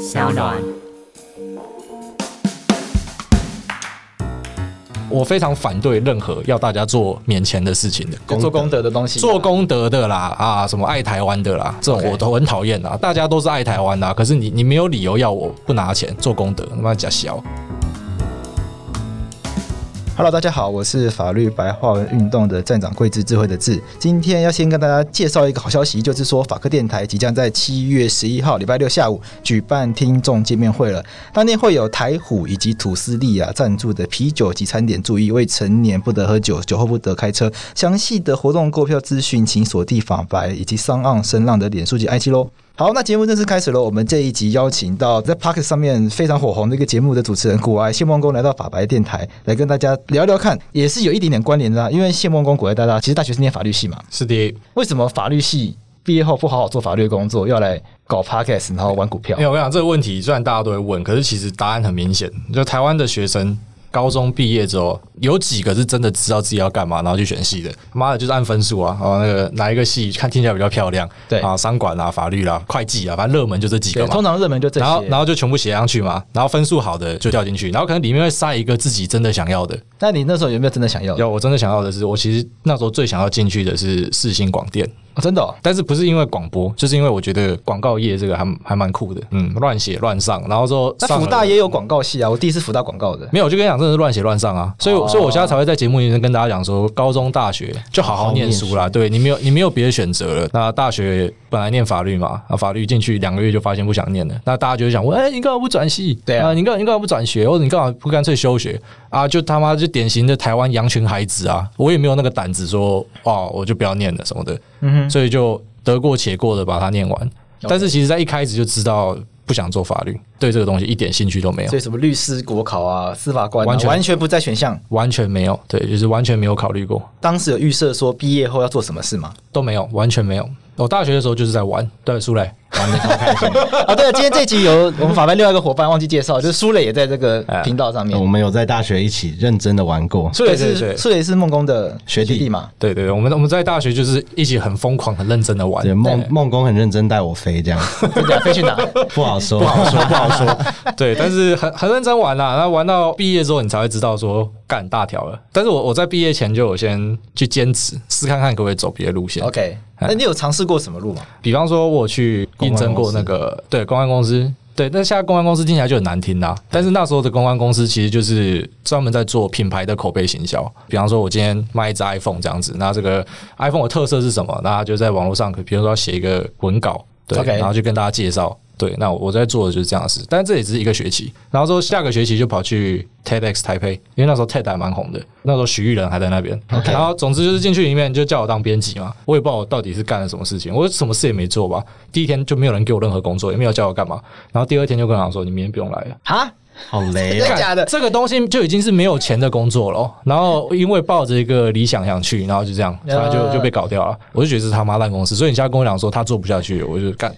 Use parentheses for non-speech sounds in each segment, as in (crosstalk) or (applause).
小暖。我非常反对任何要大家做免钱的事情的，做功德的东西，做功德的啦啊，什么爱台湾的啦，这种我都很讨厌啦。大家都是爱台湾的，可是你你没有理由要我不拿钱做功德，他妈假小。Hello，大家好，我是法律白话文运动的站长桂智智慧的智。今天要先跟大家介绍一个好消息，就是说法科电台即将在七月十一号礼拜六下午举办听众见面会了。当天会有台虎以及土司利亚赞助的啤酒及餐点，注意未成年不得喝酒，酒后不得开车。详细的活动购票资讯，请锁定法白以及 SoundOn 声浪的脸书及 IG 喽。好，那节目正式开始了。我们这一集邀请到在 Podcast 上面非常火红的一个节目的主持人股癌谢孟恭来到法白电台，来跟大家聊聊看，也是有一点点关联的啊。因为谢孟恭股癌大大其实大学是念法律系嘛，是的。为什么法律系毕业后不好好做法律工作，要来搞 Podcast，然后玩股票？因为我跟你讲这个问题，虽然大家都会问，可是其实答案很明显，就台湾的学生。高中毕业之后，有几个是真的知道自己要干嘛，然后去选系的？妈的，就是按分数啊！哦，那个哪一个系看听起来比较漂亮？对啊，商管啊、法律啦、会计啊，反正热门就这几个嘛。通常热门就这些。然后，然后就全部写上去嘛。然后分数好的就掉进去，然后可能里面会塞一个自己真的想要的。那你那时候有没有真的想要的？有，我真的想要的是，我其实那时候最想要进去的是世新广电。哦、真的、哦，但是不是因为广播，就是因为我觉得广告业这个还还蛮酷的，嗯，乱写乱上，然后说，那辅大也有广告系啊，我第一次辅大广告的，没有，我就跟你讲，真的是乱写乱上啊，所以，哦、所以我现在才会在节目里面跟大家讲说，高中、大学就好好念书啦，对你没有，你没有别的选择了。那大学本来念法律嘛，啊，法律进去两个月就发现不想念了，那大家就会想问，哎、欸，你干嘛不转系？对啊，你干你干嘛不转学？或者你干嘛不干脆休学？啊，就他妈就典型的台湾羊群孩子啊，我也没有那个胆子说，哦，我就不要念了什么的，嗯哼，所以就。得过且过的把它念完，但是其实在一开始就知道不想做法律，对这个东西一点兴趣都没有。所以什么律师、国考啊、司法官，完全完全不在选项，完全没有。对，就是完全没有考虑过。当时有预设说毕业后要做什么事吗？都没有，完全没有。我大学的时候就是在玩，对，苏磊玩的超开心。啊，对了，今天这集有我们法班另外一个伙伴忘记介绍，就是苏磊也在这个频道上面。我们有在大学一起认真的玩过。苏磊是苏磊是孟工的学弟嘛？对对对，我们我们在大学就是一起很疯狂、很认真的玩。孟孟工很认真带我飞，这样。(laughs) 真的飞去哪？不好说，不好说，(laughs) 不好说。对，但是很很认真玩啦。然后玩到毕业之后，你才会知道说干大条了。但是我我在毕业前就有先去兼职，试看看可不可以走别的路线。OK。那你有尝试过什么路吗？比方说，我去应征过那个对公关公司，对，但现在公关公司听起来就很难听啦。但是那时候的公关公司其实就是专门在做品牌的口碑行销。比方说，我今天卖一只 iPhone 这样子，那这个 iPhone 的特色是什么？那就在网络上，比如说写一个文稿，对，Okay. 然后就跟大家介绍。对，那我在做的就是这样的事，但是这也只是一个学期，然后说下个学期就跑去 TEDx 台北，因为那时候 TED 还蛮红的，那时候徐玉人还在那边。Okay. 然后总之就是进去里面就叫我当编辑嘛，我也不知道我到底是干了什么事情，我什么事也没做吧。第一天就没有人给我任何工作，也没有叫我干嘛。然后第二天就跟我说，你明天不用来了。哈，好雷啊！真的假的？这个东西就已经是没有钱的工作了。然后因为抱着一个理想想去，然后就这样，然后就就被搞掉了。我就觉得是他妈烂公司，所以你现在跟我讲说他做不下去，我就干。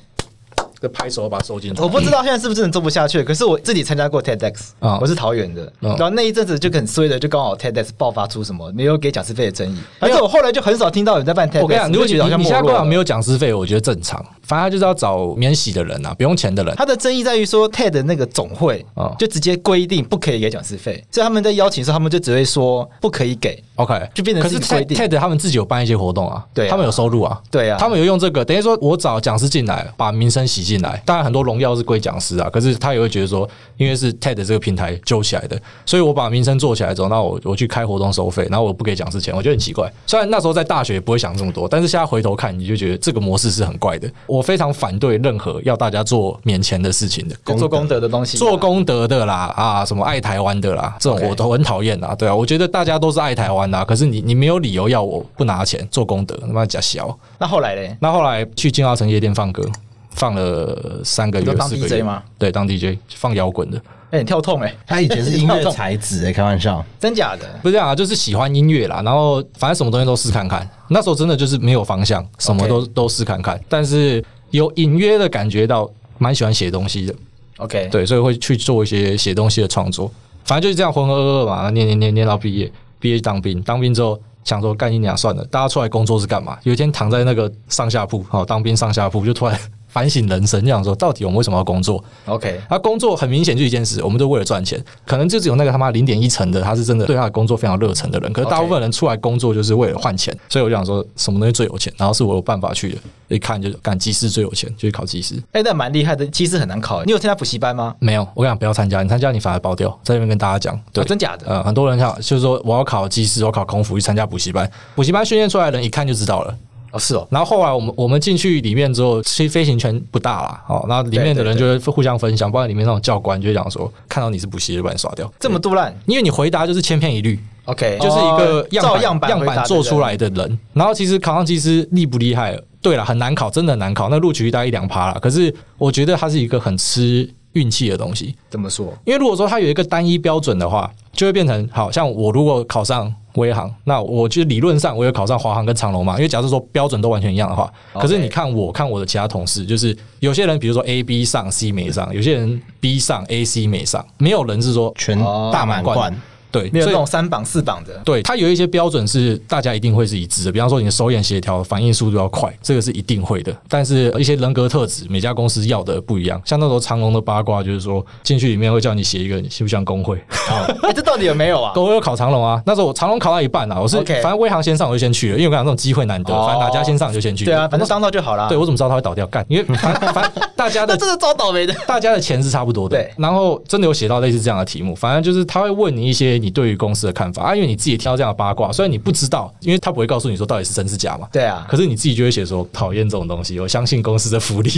拍手把它收进去。我不知道现在是不是真的做不下去，可是我自己参加过 TEDx，啊我是桃园的，然后那一阵子就很衰的，就刚好 TEDx 爆发出什么没有给讲师费的争议，而且我后来就很少听到有人在办 TEDx。我跟你讲，如果你你现在刚好没有讲师费，我觉得正常，反正他就是要找免洗的人啊，不用钱的人。他的争议在于说 TED 那个总会就直接规定不可以给讲师费，所以他们在邀请的时候，他们就只会说不可以给。OK，就变成是规定。TED 他们自己有办一些活动啊，对，他们有收入啊，对啊，他们有用这个，等于说我找讲师进来，把名声洗进来，当然很多荣耀是归讲师啊，可是他也会觉得说，因为是 TED 这个平台揪起来的，所以我把名声做起来之后，那我我去开活动收费，然后我不给讲师钱，我觉得很奇怪。虽然那时候在大学也不会想这么多，但是现在回头看，你就觉得这个模式是很怪的。我非常反对任何要大家做免钱的事情的，做功德的东西，做功德的啦啊，什么爱台湾的啦，这种我都很讨厌啊。对啊，我觉得大家都是爱台湾啊，可是你你。没有理由要我不拿钱做功德，他妈假小。那后来呢？那后来去金华城夜店放歌，放了三个月，当 DJ 吗？对，当 DJ 放摇滚的。哎、欸，你跳痛哎、欸！他以前是音乐 (laughs) 才子哎，开玩笑，真假的？不是这样啊，就是喜欢音乐啦，然后反正什么东西都试看看。那时候真的就是没有方向，什么都.都试看看，但是有隐约的感觉到蛮喜欢写东西的。OK，对，所以会去做一些写东西的创作。反正就是这样浑浑噩噩嘛，念念念念到毕业，毕业当兵，当兵之后。想说干一年算了，大家出来工作是干嘛？有一天躺在那个上下铺，好当兵上下铺，就突然反省人生，就想说到底我们为什么要工作？OK，他工作很明显就一件事，我们都为了赚钱。可能就只有那个他妈零点一成的，他是真的对他的工作非常热忱的人。可是大部分人出来工作就是为了换钱，所以我就想说什么东西最有钱，然后是我有办法去的。一看就干机师最有钱，就去考技师。哎、欸，那蛮厉害的，技师很难考。你有参加补习班吗？没有，我跟你讲不要参加，你参加你反而爆掉。在这边跟大家讲，对、哦，真假的？呃，很多人想就是说我要考技师，我要考空服，去参加补习班。补习班训练出来的人一看就知道了。哦，是哦。然后后来我们我们进去里面之后，其实飞行圈不大啦。哦，然后里面的人就会互相分享，包括里面那种教官就会讲说，看到你是补习就把你刷掉。这么多烂，因为你回答就是千篇一律。OK，就是一个样样板样板做出来的人。然后其实考上技师厉不厉害？对了，很难考，真的很难考。那录取率大概一两趴了。可是我觉得它是一个很吃运气的东西。怎么说？因为如果说它有一个单一标准的话，就会变成好像我如果考上威航，那我就理论上我有考上华航跟长龙嘛。因为假设说标准都完全一样的话，可是你看我看我的其他同事，就是有些人比如说 A、B 上 C 没上，有些人 B 上 A、C 没上，没有人是说全大满贯。对，没有那种三榜四榜的。对，它有一些标准是大家一定会是一致的，比方说你的手眼协调、反应速度要快，这个是一定会的。但是一些人格特质，每家公司要的不一样。像那时候长隆的八卦，就是说进去里面会叫你写一个你像不像工会？(laughs) 哎、欸，这到底有没有啊？我有考长隆啊，那时候我长隆考到一半啊，我是反正威航先上我就先去了，因为我讲这种机会难得，反正哪家先上就先去。对啊，反正上到就好了。对，我怎么知道他会倒掉？干，因为反反大家的这是超倒霉的，大家的钱是差不多的。对，然后真的有写到类似这样的题目，反正就是他会问你一些你对于公司的看法。啊，因为你自己挑这样的八卦，虽然你不知道，因为他不会告诉你说到底是真是假嘛。对啊，可是你自己就会写说讨厌这种东西，我相信公司的福利。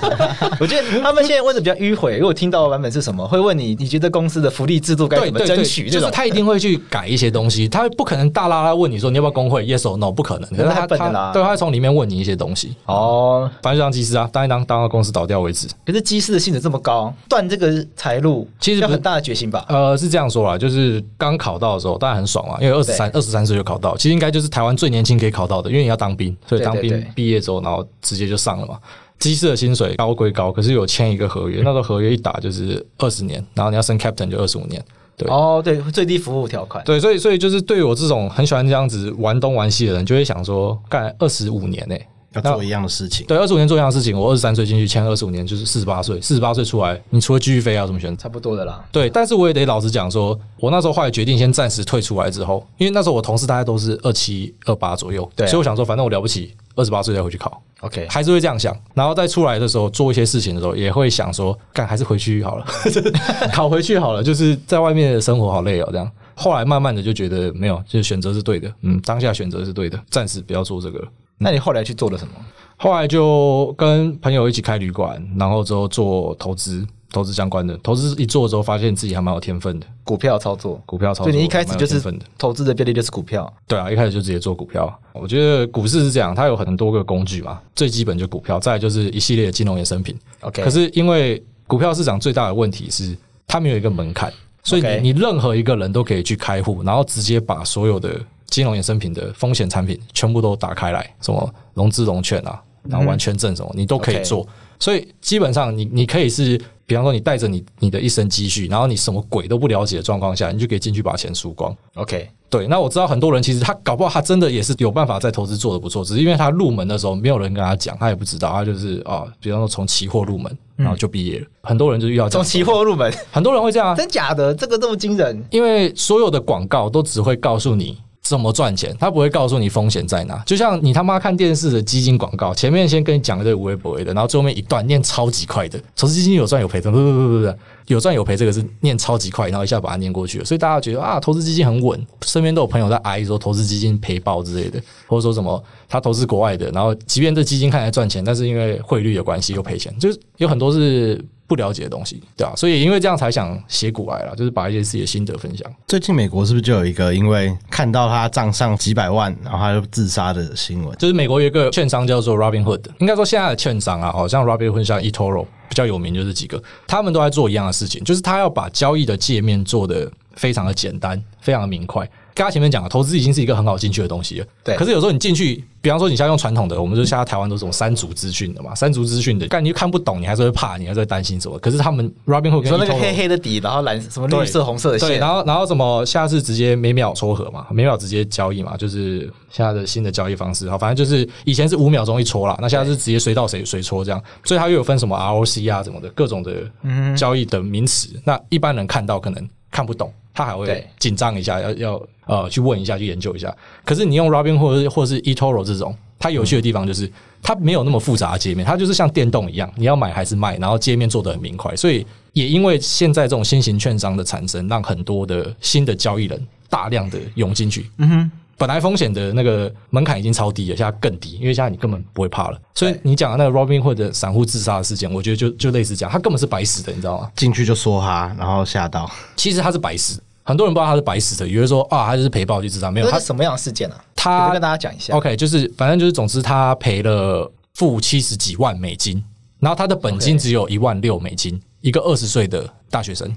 (laughs) 我觉得他们现在问的比较迂回，如果听到的版本是什么，会问你，你觉得公司的福利制度该怎么争取？就是他一定会去改一些东西，他不可能大拉拉问你说你要不要工会，yes or no，不可能。可是他他对，他会从里面问你一些东西。哦，反正就当技师啊，当一当当到公司倒掉为止。可是机师的性质这么高，断这个财路，其实有很大的决心吧？呃，是这样说啦，就是刚考到的时候，当然很爽啊。因为二十三、二十三岁就考到，其实应该就是台湾最年轻可以考到的，因为你要当兵，所以当兵毕业之后，然后直接就上了嘛。机师的薪水高归高，可是有签一个合约，那个合约一打就是二十年，然后你要升 captain 就二十五年。对哦，对，最低服务条款。对，所以所以就是对于我这种很喜欢这样子玩东玩西的人，就会想说，干二十五年呢、欸。要做一样的事情，对，二十五年做一样的事情。我二十三岁进去签二十五年，就是四十八岁。四十八岁出来，你除了继续飞，要怎么选？差不多的啦。对，但是我也得老实讲，说我那时候后来决定先暂时退出来之后，因为那时候我同事大概都是二七二八左右，对、啊，所以我想说，反正我了不起，二十八岁再回去考，OK，还是会这样想。然后再出来的时候做一些事情的时候，也会想说，干还是回去好了，(laughs) 考回去好了，就是在外面的生活好累哦，这样。后来慢慢的就觉得没有，就是选择是对的，嗯，当下选择是对的，暂时不要做这个。那你后来去做了什么？后来就跟朋友一起开旅馆，然后之后做投资，投资相关的投资一做之后，发现自己还蛮有天分的。股票操作，股票操作，所以你一开始就是投资的标的就是股票。对啊，一开始就直接做股票。我觉得股市是这样，它有很多个工具嘛，最基本就股票，再来就是一系列的金融衍生品。OK，可是因为股票市场最大的问题是它没有一个门槛，所以你你任何一个人都可以去开户，然后直接把所有的金融衍生品的风险产品全部都打开来，什么融资融券啊。然后完全证什么你都可以做，所以基本上你你可以是，比方说你带着你你的一身积蓄，然后你什么鬼都不了解的状况下，你就可以进去把钱输光。OK，对。那我知道很多人其实他搞不好他真的也是有办法在投资做得不错，只是因为他入门的时候没有人跟他讲，他也不知道，他就是啊，比方说从期货入门，然后就毕业了。很多人就遇到这样，从期货入门，很多人会这样啊？真假的？这个这么惊人？(laughs) 因为所有的广告都只会告诉你。怎么赚钱？他不会告诉你风险在哪。就像你他妈看电视的基金广告，前面先跟你讲一堆无微不微的，然后最后面一段念超级快的，投资基金有赚有赔的，不不不不不，有赚有赔这个是念超级快，然后一下把它念过去了。所以大家觉得啊，投资基金很稳，身边都有朋友在哀说投资基金赔爆之类的，或者说什么他投资国外的，然后即便这基金看起来赚钱，但是因为汇率的关系又赔钱，就是有很多是。不了解的东西，对啊，所以因为这样才想写股癌了，就是把一些自己的心得分享。最近美国是不是就有一个因为看到他账上几百万，然后他就自杀的新闻？就是美国有一个券商叫做 Robinhood，应该说现在的券商啊，好像 Robinhood 像 eToro 比较有名，就是几个，他们都在做一样的事情，就是他要把交易的界面做得非常的简单，非常的明快。跟他前面讲了，投资已经是一个很好进去的东西了。对。可是有时候你进去，比方说你现在用传统的，我们就现在台湾都是这种三足资讯的嘛，三足资讯的，但你又看不懂，你还是会怕，你还是会担心什么？可是他们 Robinhood 说那个黑黑的底，然后蓝什么绿色、红色的线，对，然后然后什么下次直接每秒撮合嘛，每秒直接交易嘛，就是现在的新的交易方式。好，反正就是以前是五秒钟一撮啦，那现在是直接随到谁随撮这样，所以它又有分什么 ROC 啊什么的各种的交易的名词，那一般人看到可能看不懂。他还会紧张一下，要要呃去问一下，去研究一下。可是你用 Robin 或者或是 eToro 这种，它有趣的地方就是它没有那么复杂的界面，它就是像电动一样，你要买还是卖，然后界面做得很明快。所以也因为现在这种新型券商的产生，让很多的新的交易人大量的涌进去。嗯哼。本来风险的那个门槛已经超低了，现在更低，因为现在你根本不会怕了。所以你讲的那个 Robin 或者散户自杀的事件，我觉得就就类似这样，他根本是白死的，你知道吗？进去就说哈，然后吓到。其实他是白死。很多人不知道他是白死的，以为说啊，他就是赔爆去自杀，没有。他什么样的事件呢、啊？他跟大家讲一下。OK，就是反正就是，总之他赔了负七十几万美金，然后他的本金只有一万六美金，一个二十岁的大学生。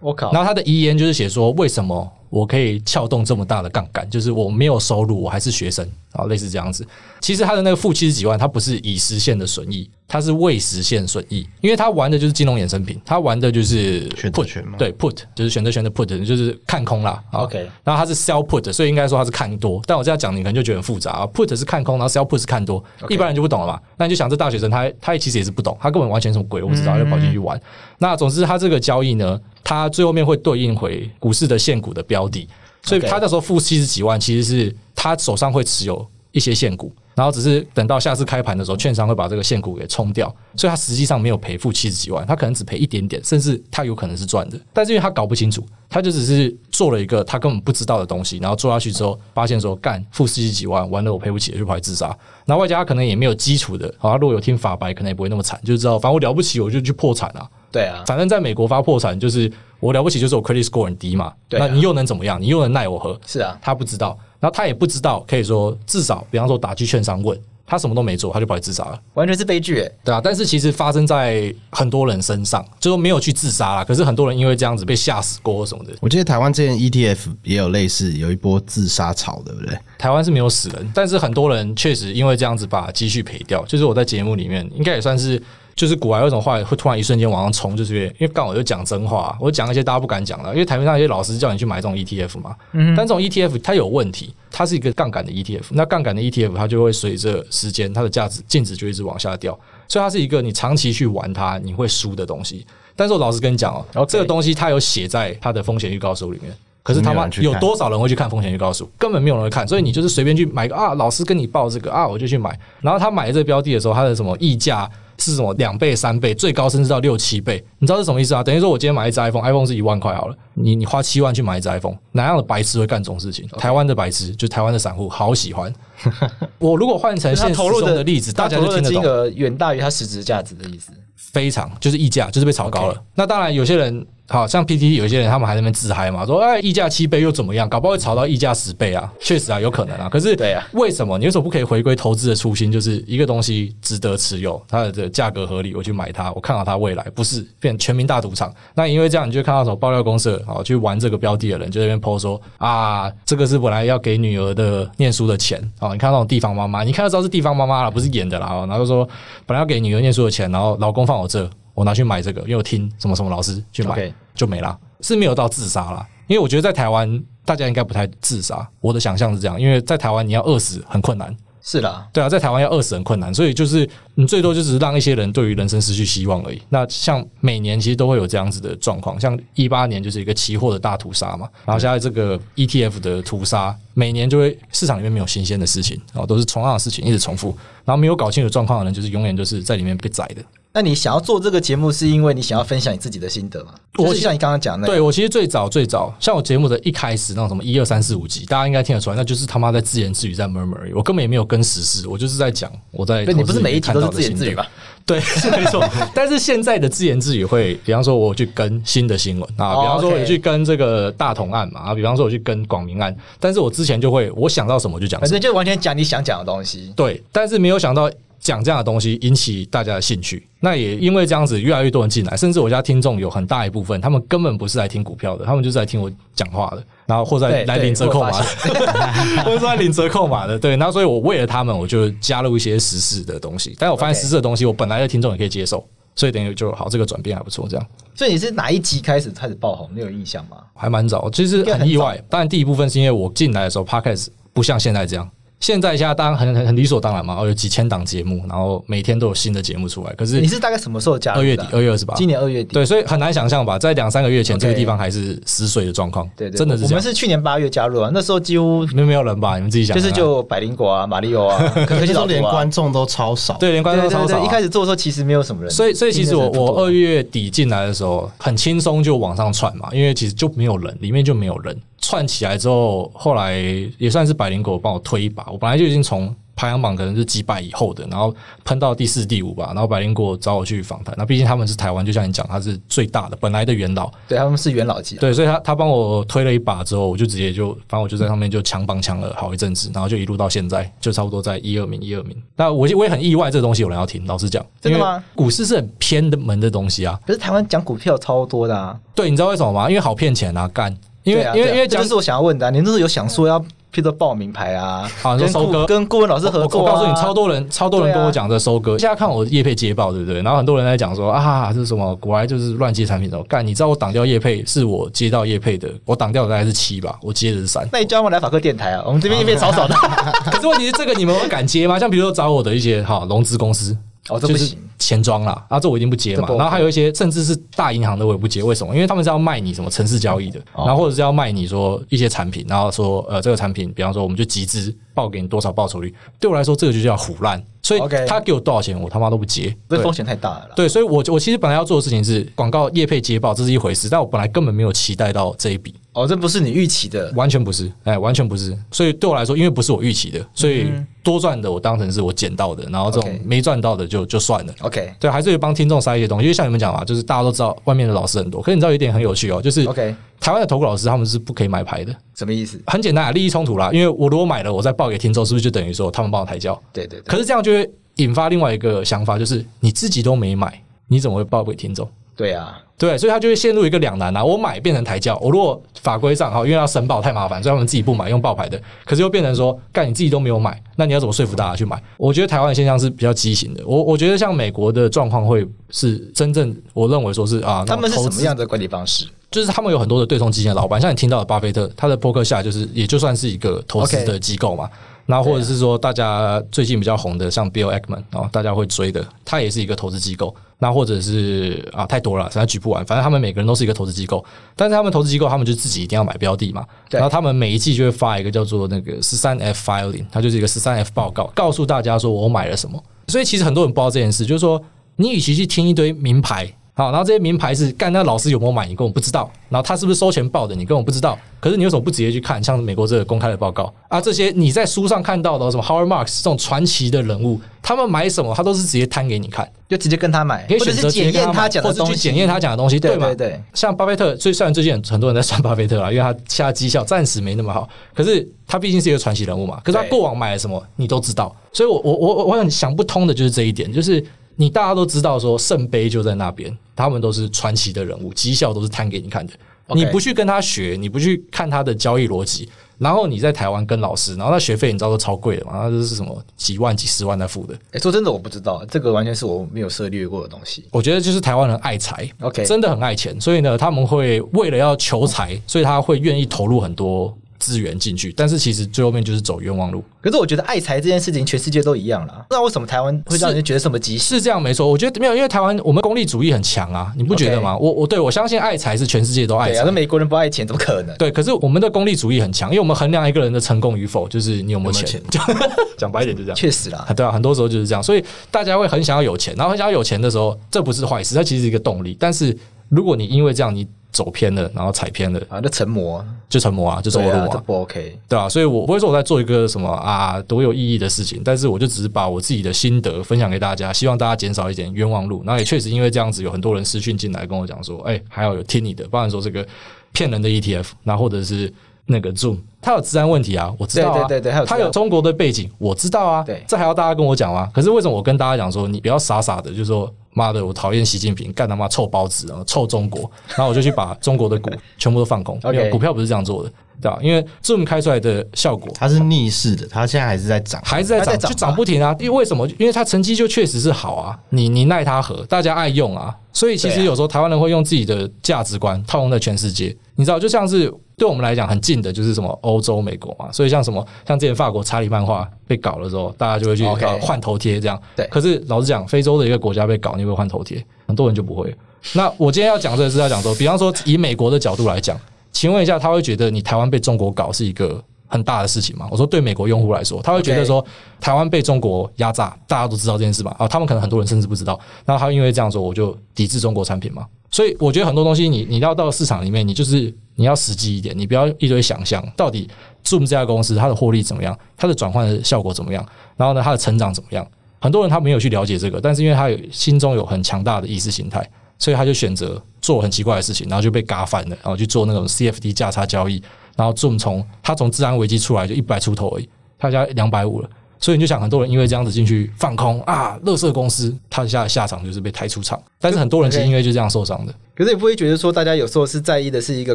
我靠！然后他的遗言就是写说，为什么我可以撬动这么大的杠杆？就是我没有收入，我还是学生啊，类似这样子。其实他的那个负七十几万，他不是已实现的损益。他是未实现损益，因为他玩的就是金融衍生品，他玩的就是 put 权嘛，对 put 就是选择权的 put，就是看空啦。OK，然后他是 sell put，所以应该说他是看多。但我这样讲，你可能就觉得很复杂啊。put 是看空，然后 sell put 是看多.一般人就不懂了嘛。那你就想，这大学生他他其实也是不懂，他根本完全什么鬼我不知道，就跑进去玩。那总之，他这个交易呢，他最后面会对应回股市的现股的标的，所以他那时候负七十几万，其实是他手上会持有一些现股。然后只是等到下次开盘的时候，券商会把这个现股给冲掉，所以他实际上没有赔付七十几万，他可能只赔一点点，甚至他有可能是赚的。但是因为他搞不清楚，他就只是做了一个他根本不知道的东西，然后做下去之后，发现说干负十几几万，完了我赔不起，就跑去自杀。然后外加他可能也没有基础的，好，他如果有听法白，可能也不会那么惨，就知道反正我了不起，我就去破产啊。对啊，反正在美国发破产就是 (laughs) 我了不起，就是我 credit score 很低嘛。对啊，那你又能怎么样？你又能奈我何？是啊，他不知道。然后他也不知道，可以说至少，比方说打去券商问他什么都没做，他就跑去自杀了，完全是悲剧，对啊。但是其实发生在很多人身上，就说没有去自杀啦。可是很多人因为这样子被吓死过什么的。我记得台湾之前 ETF 也有类似有一波自杀潮，对不对？台湾是没有死人，但是很多人确实因为这样子把积蓄赔掉。就是我在节目里面应该也算是。就是股癌有种话会突然一瞬间往上冲，就是因为因为刚好就讲真话，我讲一些大家不敢讲的，因为台面上一些老师叫你去买这种 ETF 嘛，嗯，但这种 ETF 它有问题，它是一个杠杆的 ETF，那杠杆的 ETF 它就会随着时间它的价值净值就一直往下掉，所以它是一个你长期去玩它你会输的东西。但是我老实跟你讲哦、喔，这个东西它有写在它的风险预告书里面，可是他妈有多少人会去看风险预告书？根本没有人会看，所以你就是随便去买个啊，老师跟你报这个啊，我就去买，然后他买这个标的的时候，它的什么溢价？是什么两倍、三倍，最高甚至到六七倍？你知道是什么意思啊？等于说我今天买一只 iPhone，iPhone 是一万块好了，你你花七万去买一只 iPhone，哪样的白痴会干这种事情台湾的白痴，就台湾的散户，好喜欢。(laughs) 我如果换成现实中的例子，大家就听得懂，金额远大于它实质价值的意思。非常就是溢价，就是被炒高了。那当然，有些人好像 PTT 有些人他们还在那边自嗨嘛，说哎，溢价七倍又怎么样？搞不好会炒到溢价十倍啊！确实啊，有可能啊。可是对啊，为什么你为什么不可以回归投资的初心？就是一个东西值得持有，它的价格合理，我去买它，我看好它未来，不是变全民大赌场。那因为这样，你就看到什么爆料公社啊，去玩这个标的的人就在那边 po 说啊，这个是本来要给女儿的念书的钱啊。你看那种地方妈妈，你看得知道是地方妈妈了，不是演的啦。然后就说本来要给女儿念书的钱，然后老公放我这。我拿去买这个，因为我听什么什么老师去买.就没了，是没有到自杀了。因为我觉得在台湾，大家应该不太自杀。我的想象是这样，因为在台湾你要饿死很困难。是的，对啊，在台湾要饿死很困难，所以就是你最多就是让一些人对于人生失去希望而已。那像每年其实都会有这样子的状况，像一八年就是一个期货的大屠杀嘛，然后现在这个 ETF 的屠杀，每年就会市场里面没有新鲜的事情，然后都是同样的事情一直重复，然后没有搞清楚状况的人，就是永远就是在里面被宰的。那你想要做这个节目，是因为你想要分享你自己的心得吗？我、就是像你刚刚讲的，对我其实最早最早，像我节目的一开始那种什么一二三四五集，大家应该听得出来，那就是他妈在自言自语在 murmur 而已。我根本也没有跟时事，我就是在讲我在。对，你不是每一集都是自言自语吧？对，是 (laughs) 没错。但是现在的自言自语会，比方说我去跟新的新闻啊，比方说我去跟这个大同案嘛啊，比方说我去跟广明案，但是我之前就会我想到什么就讲反正就完全讲你想讲的东西。对，但是没有想到。讲这样的东西引起大家的兴趣。那也因为这样子，越来越多人进来，甚至我家听众有很大一部分，他们根本不是来听股票的，他们就是来听我讲话的，然后或者来领折扣码的，(laughs) (laughs) 或者说来领折扣码的。对，那所以我为了他们，我就加入一些时事的东西。但是我发现时事的东西，我本来的听众也可以接受，所以等于就好，这个转变还不错。这样，所以你是哪一集开始开始爆红？你有印象吗？还蛮早，其实很意外。当然，第一部分是因为我进来的时候，Podcast 不像现在这样。现在现在当然很很很理所当然嘛，哦有几千档节目，然后每天都有新的节目出来。可是你是大概什么时候加入？二月底，二月二十八，今年二月底。对，所以很难想象吧，在两三个月前，这个地方还是死水的状况。对对，真的是。我们是去年八月加入啊，那时候几乎没没有人吧？你们自己想，就是就百灵果啊，马里奥啊，(laughs) 可是都连观众都超少。对，连观众都超少。一开始做的时候其实没有什么人。所以所以其实我我二月底进来的时候很轻松就往上窜嘛，因为其实就没有人，里面就没有人。窜起来之后，后来也算是百灵果帮我推一把。我本来就已经从排行榜可能是几百以后的，然后喷到第四、第五吧。然后百灵果找我去访谈，那毕竟他们是台湾，就像你讲，他是最大的本来的元老，对，他们是元老级。对，所以他他帮我推了一把之后，我就直接就反正我就在上面就抢榜抢了好一阵子，然后就一路到现在，就差不多在一二名、一二名。那我我也很意外，这个东西有人要听。老实讲，真的吗？股市是很偏的门的东西啊。可是台湾讲股票超多的啊。对，你知道为什么吗？因为好骗钱啊，干。因为、啊啊、因为因为这是我想要问的、啊，你那时候有想说要譬如说报名牌啊，啊，跟收割，跟顾问老师合作、啊。我告诉你，超多人超多人跟我讲这收割。啊、现在看我叶配捷报，对不对？然后很多人在讲说啊，这是什么？国外就是乱接产品的。干，你知道我挡掉叶配是我接到叶配的，我挡掉的大概是七吧，我接的是三。那你叫我们来法克电台啊？我们这边业配少少的。(laughs) 可是问题是，这个你们会敢接吗？像比如说找我的一些哈融资公司。哦，这不行，钱庄啦，啊，这我一定不接嘛。然后还有一些甚至是大银行的，我也不接。为什么？因为他们是要卖你什么城市交易的，然后或者是要卖你说一些产品，然后说呃这个产品，比方说我们就集资报给你多少报酬率，对我来说这个就叫唬烂。所以他给我多少钱，我他妈都不接，这风险太大了。对，所以我我其实本来要做的事情是广告业配接报，这是一回事，但我本来根本没有期待到这一笔。哦，这不是你预期的，完全不是，哎，完全不是。所以对我来说，因为不是我预期的，所以多赚的我当成是我捡到的，然后这种没赚到的就就算了。OK，对，还是会帮听众塞一些东西，因为像你们讲嘛，就是大家都知道外面的老师很多，可是你知道有一点很有趣哦，就是 OK，台湾的投顾老师他们是不可以买牌的，什么意思？很简单啊，利益冲突啦。因为我如果买了，我再报给听众，是不是就等于说他们帮我抬轿？对对对。可是这样就会引发另外一个想法，就是你自己都没买，你怎么会报给听众？对啊。对，所以他就会陷入一个两难啊！我买变成抬轿，我如果法规上哈，因为要申报太麻烦，所以他们自己不买，用报牌的。可是又变成说，干你自己都没有买，那你要怎么说服大家去买？我觉得台湾的现象是比较畸形的。我我觉得像美国的状况会是真正，我认为说是啊，他们是什么样的管理方式？就是他们有很多的对冲基金的老板，像你听到的巴菲特，他的博客下就是也就算是一个投资的机构嘛。那.或者是说，大家最近比较红的，像 Bill Ackman 啊，大家会追的，他也是一个投资机构。那或者是啊，太多了，实在举不完。反正他们每个人都是一个投资机构，但是他们投资机构，他们就自己一定要买标的嘛。然后他们每一季就会发一个叫做那个十三 F filing，它就是一个十三 F 报告，告诉大家说我买了什么。所以其实很多人不知道这件事，就是说，你与其去听一堆名牌。好，然后这些名牌是干，那老师有没有买？你根本不知道。然后他是不是收钱报的？你根本不知道。可是你为什么不直接去看？像美国这个公开的报告啊，这些你在书上看到的什么 Howard Marks 这种传奇的人物，他们买什么，他都是直接摊给你看，就直接跟他买，可以选择检验他讲的东西，检验他讲的东西，对吗？对，对，对。像巴菲特，所以虽然最近很多人在算巴菲特啊，因为他现在绩效暂时没那么好，可是他毕竟是一个传奇人物嘛。可是他过往买了什么，你都知道。所以我我我我很想不通的就是这一点，就是。你大家都知道，说圣杯就在那边，他们都是传奇的人物，绩效都是摊给你看的。你不去跟他学，你不去看他的交易逻辑，然后你在台湾跟老师，然后那学费你知道都超贵的嘛？那这是什么几万、几十万在付的？哎，说真的，我不知道，这个完全是我没有涉猎过的东西。我觉得就是台湾人爱财，OK，真的很爱钱，所以呢，他们会为了要求财，所以他会愿意投入很多。资源进去，但是其实最后面就是走冤枉路。可是我觉得爱财这件事情，全世界都一样啦。那为什么台湾会让人觉得这么急？是这样没错，我觉得没有，因为台湾我们功利主义很强啊，你不觉得吗.我我对我相信爱财是全世界都爱财。那、啊、美国人不爱钱怎么可能？对，可是我们的功利主义很强，因为我们衡量一个人的成功与否，就是你有没有钱。(laughs) 讲白一点就这样。确实啦，对啊，很多时候就是这样，所以大家会很想要有钱，然后很想要有钱的时候，这不是坏事，它其实是一个动力。但是如果你因为这样你。走偏了，然后踩偏了。啊！那成魔。就成魔啊，就走路啊，不 OK，对啊，所以我不会说我在做一个什么啊多有意义的事情，但是我就只是把我自己的心得分享给大家，希望大家减少一点冤枉路。然后也确实因为这样子，有很多人私讯进来跟我讲说，哎，还要有听你的，不然说这个骗人的 ETF，那或者是那个 Zoom，它有治安问题啊，我知道啊，对对对，它有中国的背景，我知道啊，对，这还要大家跟我讲吗？可是为什么我跟大家讲说，你不要傻傻的，就是说妈的，我讨厌习近平，干他妈臭包子啊，臭中国，然后我就去把中国的股 (laughs) 全部都放空，因为股票不是这样做的。对吧？因为 Zoom 开出来的效果，它是逆势的，它现在还是在涨，还是在涨，就涨不停啊！因为为什么？因为它成绩就确实是好啊，你你奈它何？大家爱用啊，所以其实有时候台湾人会用自己的价值观套用在全世界。你知道，就像是对我们来讲很近的，就是什么欧洲、美国嘛。所以像什么像之前法国查理漫画被搞的时候，大家就会去换头贴这样。对。可是老实讲，非洲的一个国家被搞，你会换头贴？很多人就不会。那我今天要讲这个是要讲说，比方说以美国的角度来讲。请问一下，他会觉得你台湾被中国搞是一个很大的事情嘛？我说，对美国用户来说，他会觉得说台湾被中国压榨，大家都知道这件事吧？啊，他们可能很多人甚至不知道。那他因为这样说，我就抵制中国产品嘛？所以我觉得很多东西你，你你要到市场里面，你就是你要实际一点，你不要一堆想象，到底 Zoom 这家公司它的获利怎么样，它的转换的效果怎么样，然后呢，它的成长怎么样？很多人他没有去了解这个，但是因为他有心中有很强大的意识形态。所以他就选择做很奇怪的事情，然后就被嘎翻了，然后去做那种 CFD 价差交易，然后 Zoom 从他从治安危机出来就一百出头而已，他现在两百五了，所以你就想很多人因为这样子进去放空啊，乐色公司，他下下场就是被抬出场，但是很多人其实因为就这样受伤的。可是也不会觉得说大家有时候是在意的是一个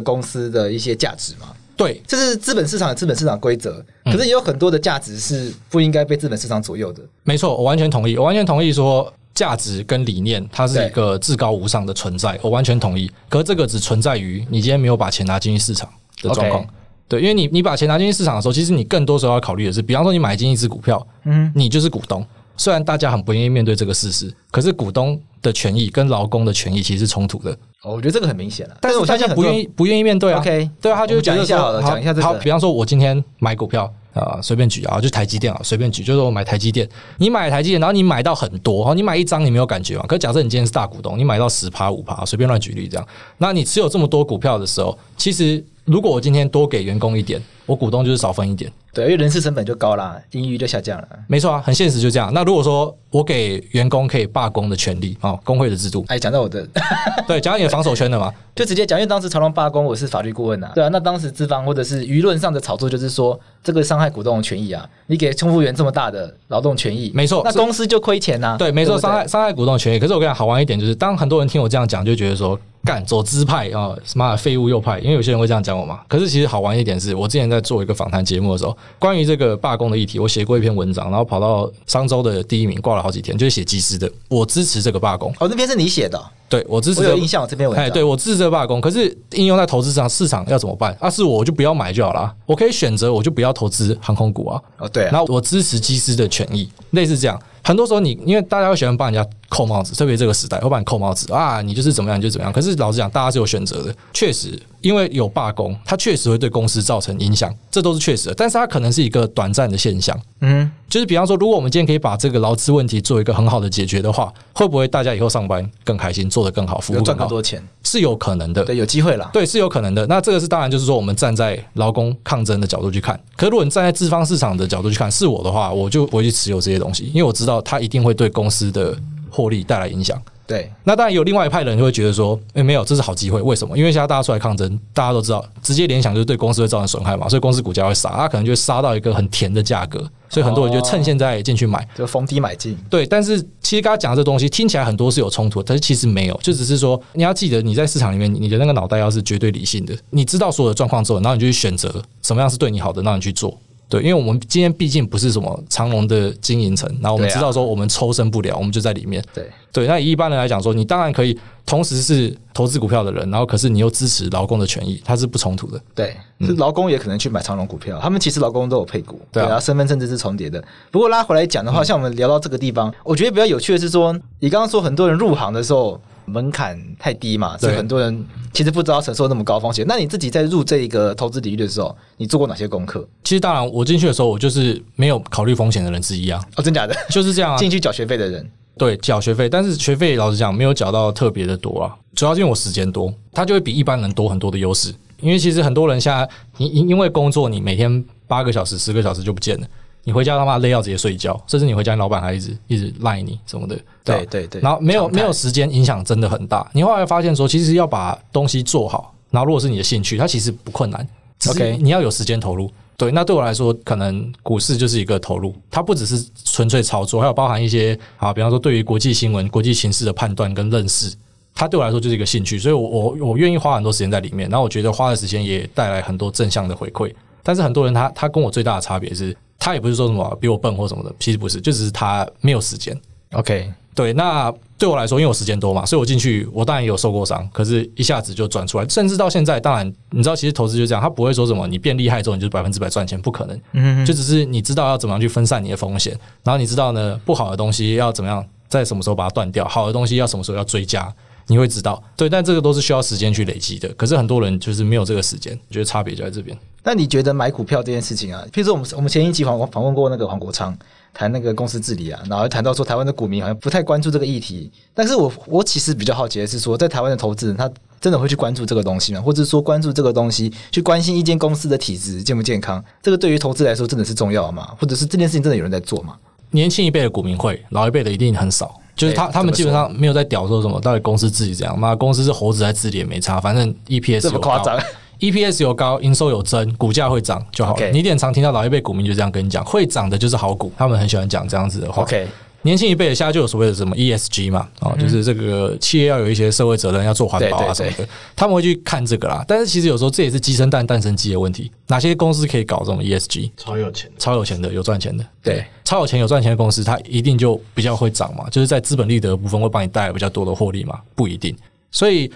公司的一些价值吗？对，这是资本市场的资本市场规则，可是也有很多的价值是不应该被资本市场左右的。没错，我完全同意，我完全同意说。价值跟理念，它是一个至高无上的存在，我完全同意。可是这个只存在于你今天没有把钱拿进去市场的状况。对，因为你你把钱拿进去市场的时候，其实你更多时候要考虑的是，比方说你买进一只股票，嗯，你就是股东。虽然大家很不愿意面对这个事实，可是股东的权益跟劳工的权益其实是冲突的。哦，我觉得这个很明显了。但是我相信不愿意不愿意面对啊。OK，对啊，他就讲一下好了，讲一下这个。好，比方说我今天买股票。啊，随便举啊，就台积电啊，随便举，就是我买台积电，你买台积电，然后你买到很多，哈，你买一张你没有感觉嘛？可假设你今天是大股东，你买到十趴五趴，随便乱举例这样，那你持有这么多股票的时候，其实如果我今天多给员工一点，我股东就是少分一点。对，因为人事成本就高了，盈余就下降了。没错啊，很现实就这样。那如果说我给员工可以罢工的权利啊，工会的制度，哎，讲到我的，(laughs) 对，讲到你的防守圈的嘛，(laughs) 就直接讲，因为当时长荣罢工，我是法律顾问啊，对啊，那当时资方或者是舆论上的炒作就是说，这个伤害股东的权益啊，你给空服员这么大的劳动权益，没错，那公司就亏钱呐、啊，对，没错，伤害伤害股东的权益。可是我跟你讲，好玩一点就是，当很多人听我这样讲，就觉得说。干走资派啊，什么废物右派？因为有些人会这样讲我嘛。可是其实好玩一点是，我之前在做一个访谈节目的时候，关于这个罢工的议题，我写过一篇文章，然后跑到商周的第一名，挂了好几天，就是写技师的。我支持这个罢工。哦，那篇是你写的？对，我支持、有印象，这篇文章。哎，对我支持这个罢工。可是应用在投资上，市场要怎么办？啊，是我就不要买就好了。我可以选择，我就不要投资航空股啊。哦，对。然后我支持机师的权益，类似这样。很多时候，你因为大家会喜欢帮人家扣帽子，特别这个时代会帮你扣帽子啊，你就是怎么样就怎么样。可是老实讲，大家是有选择的，确实，因为有罢工，它确实会对公司造成影响，这都是确实的。但是它可能是一个短暂的现象，嗯，就是比方说，如果我们今天可以把这个劳资问题做一个很好的解决的话，会不会大家以后上班更开心，做得更好，服务更，赚更多钱，是有可能的，对，有机会啦，对，是有可能的。那这个是当然，就是说我们站在劳工抗争的角度去看。可是如果你站在资方市场的角度去看，是我的话，我就不会去持有这些东西，因为我知道它一定会对公司的获利带来影响。对，那当然有另外一派的人就会觉得说，诶、欸，没有，这是好机会。为什么？因为现在大家出来抗争，大家都知道，直接联想就是对公司会造成损害嘛，所以公司股价会杀，它可能就会杀到一个很甜的价格，所以很多人就趁现在进去买，就逢低买进。对，但是其实刚刚讲的这东西听起来很多是有冲突，但是其实没有，就只是说你要记得你在市场里面，你的那个脑袋要是绝对理性的，你知道所有的状况之后，然后你就去选择什么样是对你好的，让你去做。对，因为我们今天毕竟不是什么长隆的经营层，然后我们知道说我们抽身不了，我们就在里面。对对，那一般人来讲说，你当然可以同时是投资股票的人，然后可是你又支持劳工的权益，它是不冲突的。对，是劳工也可能去买长隆股票，他们其实劳工都有配股，对啊，身份甚至是重叠的。不过拉回来讲的话，像我们聊到这个地方，我觉得比较有趣的是说，你刚刚说很多人入行的时候。门槛太低嘛，所以很多人其实不知道承受那么高风险。那你自己在入这一个投资领域的时候，你做过哪些功课？其实当然，我进去的时候，我就是没有考虑风险的人之一啊。哦，真假的？就是这样啊。进去缴学费的人，对，缴学费，但是学费老实讲没有缴到特别的多啊。主要是因为我时间多，他就会比一般人多很多的优势。因为其实很多人现在，因因因为工作，你每天八个小时、十个小时就不见了。你回家他妈累要直接睡觉，甚至你回家，你老板还一直一直赖你什么的，对对对，对。然后没有没有时间，影响真的很大。你后来发现说，其实要把东西做好，然后如果是你的兴趣，它其实不困难。OK，你要有时间投入。对，那对我来说，可能股市就是一个投入，它不只是纯粹操作，还有包含一些啊，比方说对于国际新闻、国际形势的判断跟认识，它对我来说就是一个兴趣，所以我我我愿意花很多时间在里面。然后我觉得花的时间也带来很多正向的回馈。但是很多人他他跟我最大的差别是，他也不是说什么比我笨或什么的，其实不是，就只是他没有时间。OK。对，那对我来说，因为我时间多嘛，所以我进去，我当然也有受过伤，可是一下子就转出来，甚至到现在，当然你知道，其实投资就这样，他不会说什么你变厉害之后你就百分之百赚钱，不可能，嗯，就只是你知道要怎么样去分散你的风险，然后你知道呢，不好的东西要怎么样在什么时候把它断掉，好的东西要什么时候要追加，你会知道，对，但这个都是需要时间去累积的，可是很多人就是没有这个时间，我觉得差别就在这边。那你觉得买股票这件事情啊，譬如说我们我们前一期访访问过那个黄国昌。谈那个公司治理啊，然后谈到说台湾的股民好像不太关注这个议题，但是我我其实比较好奇的是说，在台湾的投资人他真的会去关注这个东西吗？或者说关注这个东西，去关心一间公司的体质健不健康？这个对于投资来说真的是重要吗？或者是这件事情真的有人在做吗？年轻一辈的股民会，老一辈的一定很少，就是他他们基本上没有在屌说什么，到底公司自己怎样？妈，公司是猴子在治理也没差，反正 EPS 这么夸张。EPS 有高，营收有增，股价会涨就好.你一点常听到老一辈股民就这样跟你讲，会涨的就是好股，他们很喜欢讲这样子的话。OK，年轻一辈的现在就有所谓的什么 ESG 嘛，哦、嗯，就是这个企业要有一些社会责任，要做环保啊什么的，他们会去看这个啦。但是其实有时候这也是鸡生蛋，蛋生鸡的问题。哪些公司可以搞这种 ESG？超有钱，超有钱的，有赚钱的，对，超有钱有赚钱的公司，它一定就比较会涨嘛，就是在资本利得的部分会帮你带来比较多的获利嘛，不一定，所以。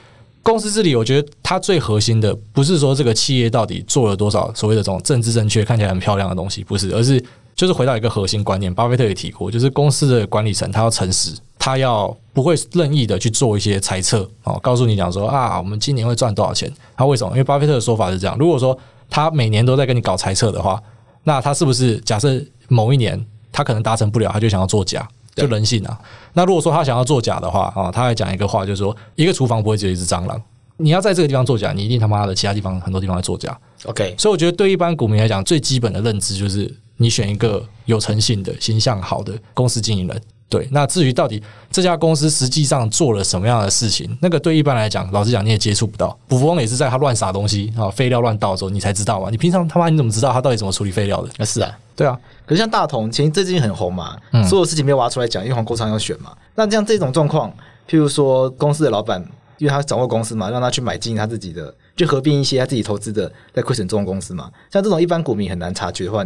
公司治理，我觉得它最核心的不是说这个企业到底做了多少所谓的这种政治正确、看起来很漂亮的东西，不是，而是就是回到一个核心观念。巴菲特也提过，就是公司的管理层他要诚实，他要不会任意的去做一些猜测哦，告诉你讲说啊，我们今年会赚多少钱？他为什么？因为巴菲特的说法是这样：如果说他每年都在跟你搞猜测的话，那他是不是假设某一年他可能达成不了，他就想要作假？就人性啊！那如果说他想要作假的话啊，他还讲一个话，就是说一个厨房不会只有一只蟑螂。你要在这个地方作假，你一定他妈的其他地方很多地方在作假。OK，所以我觉得对一般股民来讲，最基本的认知就是你选一个有诚信的、形象好的公司经营人。对，那至于到底这家公司实际上做了什么样的事情，那个对一般来讲，老实讲你也接触不到。捕风也是在他乱撒东西啊，废料乱倒的时候，你才知道嘛。你平常他妈你怎么知道他到底怎么处理废料的？那，是啊，对啊。可是像大同，其实最近很红嘛，所有事情没有挖出来讲，因为黄国昌要选嘛。那像这种状况，譬如说公司的老板，因为他掌握公司嘛，让他去买进他自己的，就合并一些他自己投资的在亏损中的公司嘛。像这种一般股民很难察觉的话，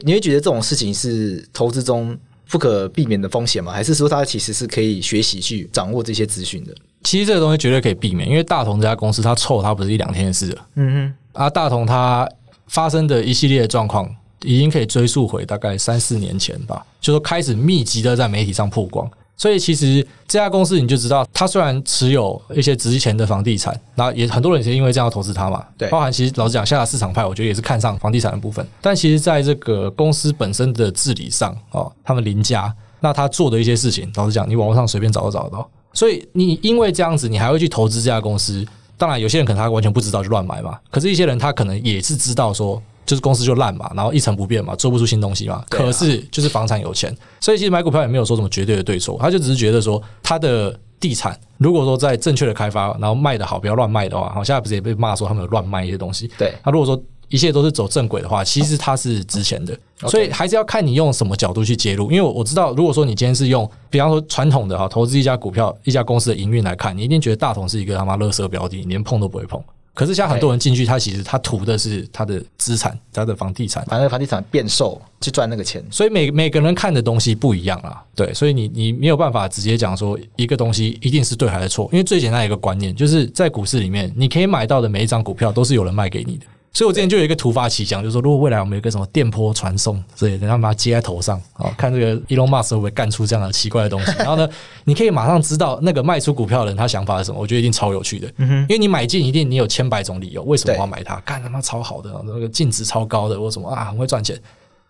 你会觉得这种事情是投资中不可避免的风险吗？还是说他其实是可以学习去掌握这些资讯的？其实这个东西绝对可以避免，因为大同这家公司它臭，它不是一两天的事了。嗯哼，啊，大同它发生的一系列的状况，已经可以追溯回大概三四年前吧，就说开始密集的在媒体上曝光。所以其实这家公司你就知道，它虽然持有一些值钱的房地产，那也很多人也是因为这样投资它嘛。对，包含其实老实讲，现在市场派我觉得也是看上房地产的部分。但其实在这个公司本身的治理上，哦，他们林家，那他做的一些事情，老实讲，你网络上随便找都找得到。所以你因为这样子，你还会去投资这家公司？当然，有些人可能他完全不知道就乱买嘛。可是，一些人他可能也是知道说。就是公司就烂嘛，然后一成不变嘛，做不出新东西嘛。可是就是房产有钱，所以其实买股票也没有说什么绝对的对错，他就只是觉得说他的地产如果说在正确的开发，然后卖的好，不要乱卖的话，好，现在不是也被骂说他们有乱卖一些东西。对，他如果说一切都是走正轨的话，其实它是值钱的。所以还是要看你用什么角度去介入，因为我我知道，如果说你今天是用，比方说传统的哈投资一家股票、一家公司的营运来看，你一定觉得大同是一个他妈垃圾标的，你连碰都不会碰。可是，像很多人进去，他其实他图的是他的资产，他的房地产，把那个房地产变售去赚那个钱。所以每每个人看的东西不一样啊，对，所以你你没有办法直接讲说一个东西一定是对还是错，因为最简单一个观念就是在股市里面，你可以买到的每一张股票都是有人卖给你的。所以我之前就有一个突发奇想，就是说，如果未来我们有一个什么电波传送，所以等他把它接在头上，啊，看这个 Elon Musk 会不会干出这样的奇怪的东西。然后呢，你可以马上知道那个卖出股票的人他想法是什么，我觉得一定超有趣的。因为你买进一定你有千百种理由，为什么我要买它？干他妈超好的，那个净值超高的，或什么啊，很会赚钱。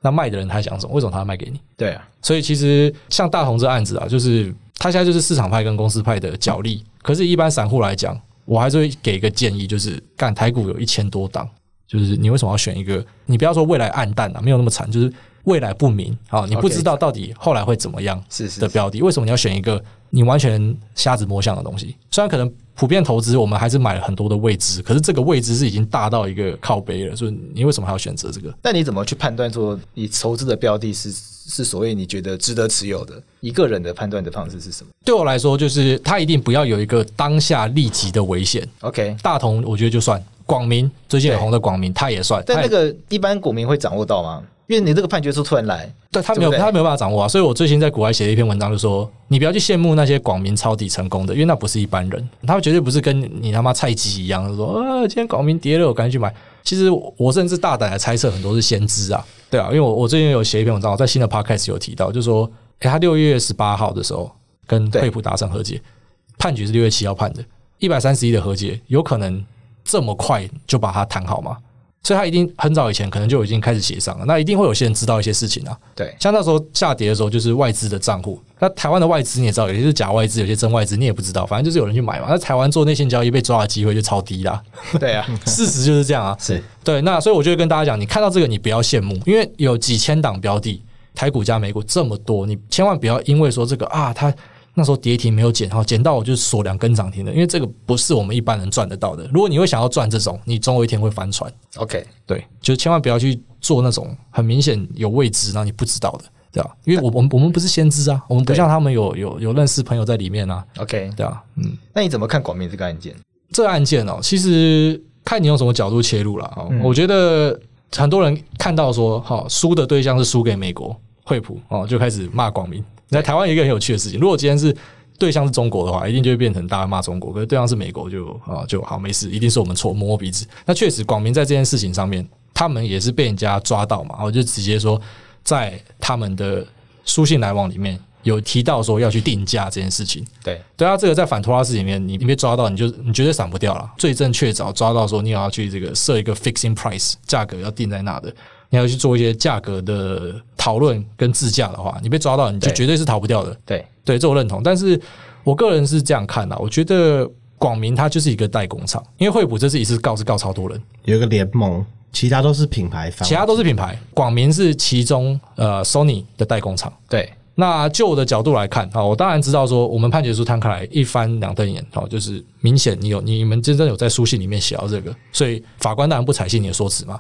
那卖的人他想什么？为什么他要卖给你？对啊。所以其实像大同这案子啊，就是他现在就是市场派跟公司派的角力。可是，一般散户来讲，我还是会给一个建议，就是干台股有一千多档。就是你为什么要选一个？你不要说未来暗淡啊，没有那么惨。就是未来不明啊，你不知道到底后来会怎么样是是的标的，为什么你要选一个你完全瞎子摸象的东西？虽然可能普遍投资我们还是买了很多的未知，可是这个未知是已经大到一个靠背了，所以你为什么还要选择这个？那你怎么去判断说你投资的标的是是所谓你觉得值得持有的？一个人的判断的方式是什么？对我来说，就是他一定不要有一个当下立即的危险。OK，大同我觉得就算。广明最近很红的广明，他也算，但那个一般股民会掌握到吗？因为你这个判决书突然来，对他没有，他没有办法掌握啊。所以我最近在国外写了一篇文章，就说你不要去羡慕那些广明抄底成功的，因为那不是一般人，他们绝对不是跟你他妈菜鸡一样，就说啊，今天广明跌了，我赶紧去买。其实我甚至大胆的猜测，很多是先知啊，对啊，因为我我最近有写一篇文章，我在新的 podcast 有提到，就说，诶、欸，他六月十八号的时候跟惠普达成和解，判决是六月七号判的，一百三十一的和解，有可能。这么快就把它谈好吗？所以他一定很早以前可能就已经开始协商了。那一定会有些人知道一些事情啊。对，像那时候下跌的时候，就是外资的账户。那台湾的外资你也知道，有些是假外资，有些真外资，你也不知道。反正就是有人去买嘛。那台湾做内线交易被抓的机会就超低啦。(laughs) 对啊，事实就是这样啊。是对。那所以我就会跟大家讲，你看到这个，你不要羡慕，因为有几千档标的，台股加美股这么多，你千万不要因为说这个啊，它。那时候跌停没有减，哈，减到我就锁两根涨停的，因为这个不是我们一般人赚得到的。如果你会想要赚这种，你总有一天会翻船。OK，对，就千万不要去做那种很明显有未知，然后你不知道的，对吧？因为我我们我们不是先知啊，我们不像他们有有有认识朋友在里面啊。OK，对啊，嗯，那你怎么看广明这个案件？这个案件哦，其实看你用什么角度切入了。嗯，我觉得很多人看到说，哈输的对象是输给美国惠普哦，就开始骂广明。在台湾有一个很有趣的事情，如果今天是对象是中国的话，一定就会变成大家骂中国；可是对象是美国就，就啊就好没事，一定是我们错，摸摸鼻子。那确实，广明在这件事情上面，他们也是被人家抓到嘛，我就直接说，在他们的书信来往里面有提到说要去定价这件事情。对，对啊，这个在反托拉斯里面，你你被抓到，你就你绝对闪不掉了。罪证确凿，抓到说你要去这个设一个 fixing price，价格要定在那的。你要去做一些价格的讨论跟自驾的话，你被抓到，你就绝对是逃不掉的。对对，这我认同。但是我个人是这样看的，我觉得广明它就是一个代工厂，因为惠普这次一次告是告超多人，有一个联盟，其他都是品牌方，其他都是品牌，广明是其中呃 Sony 的代工厂。对，那就我的角度来看啊，我当然知道说我们判决书摊开来一翻两瞪眼，哦，就是明显你有你们真正有在书信里面写到这个，所以法官当然不采信你的说辞嘛。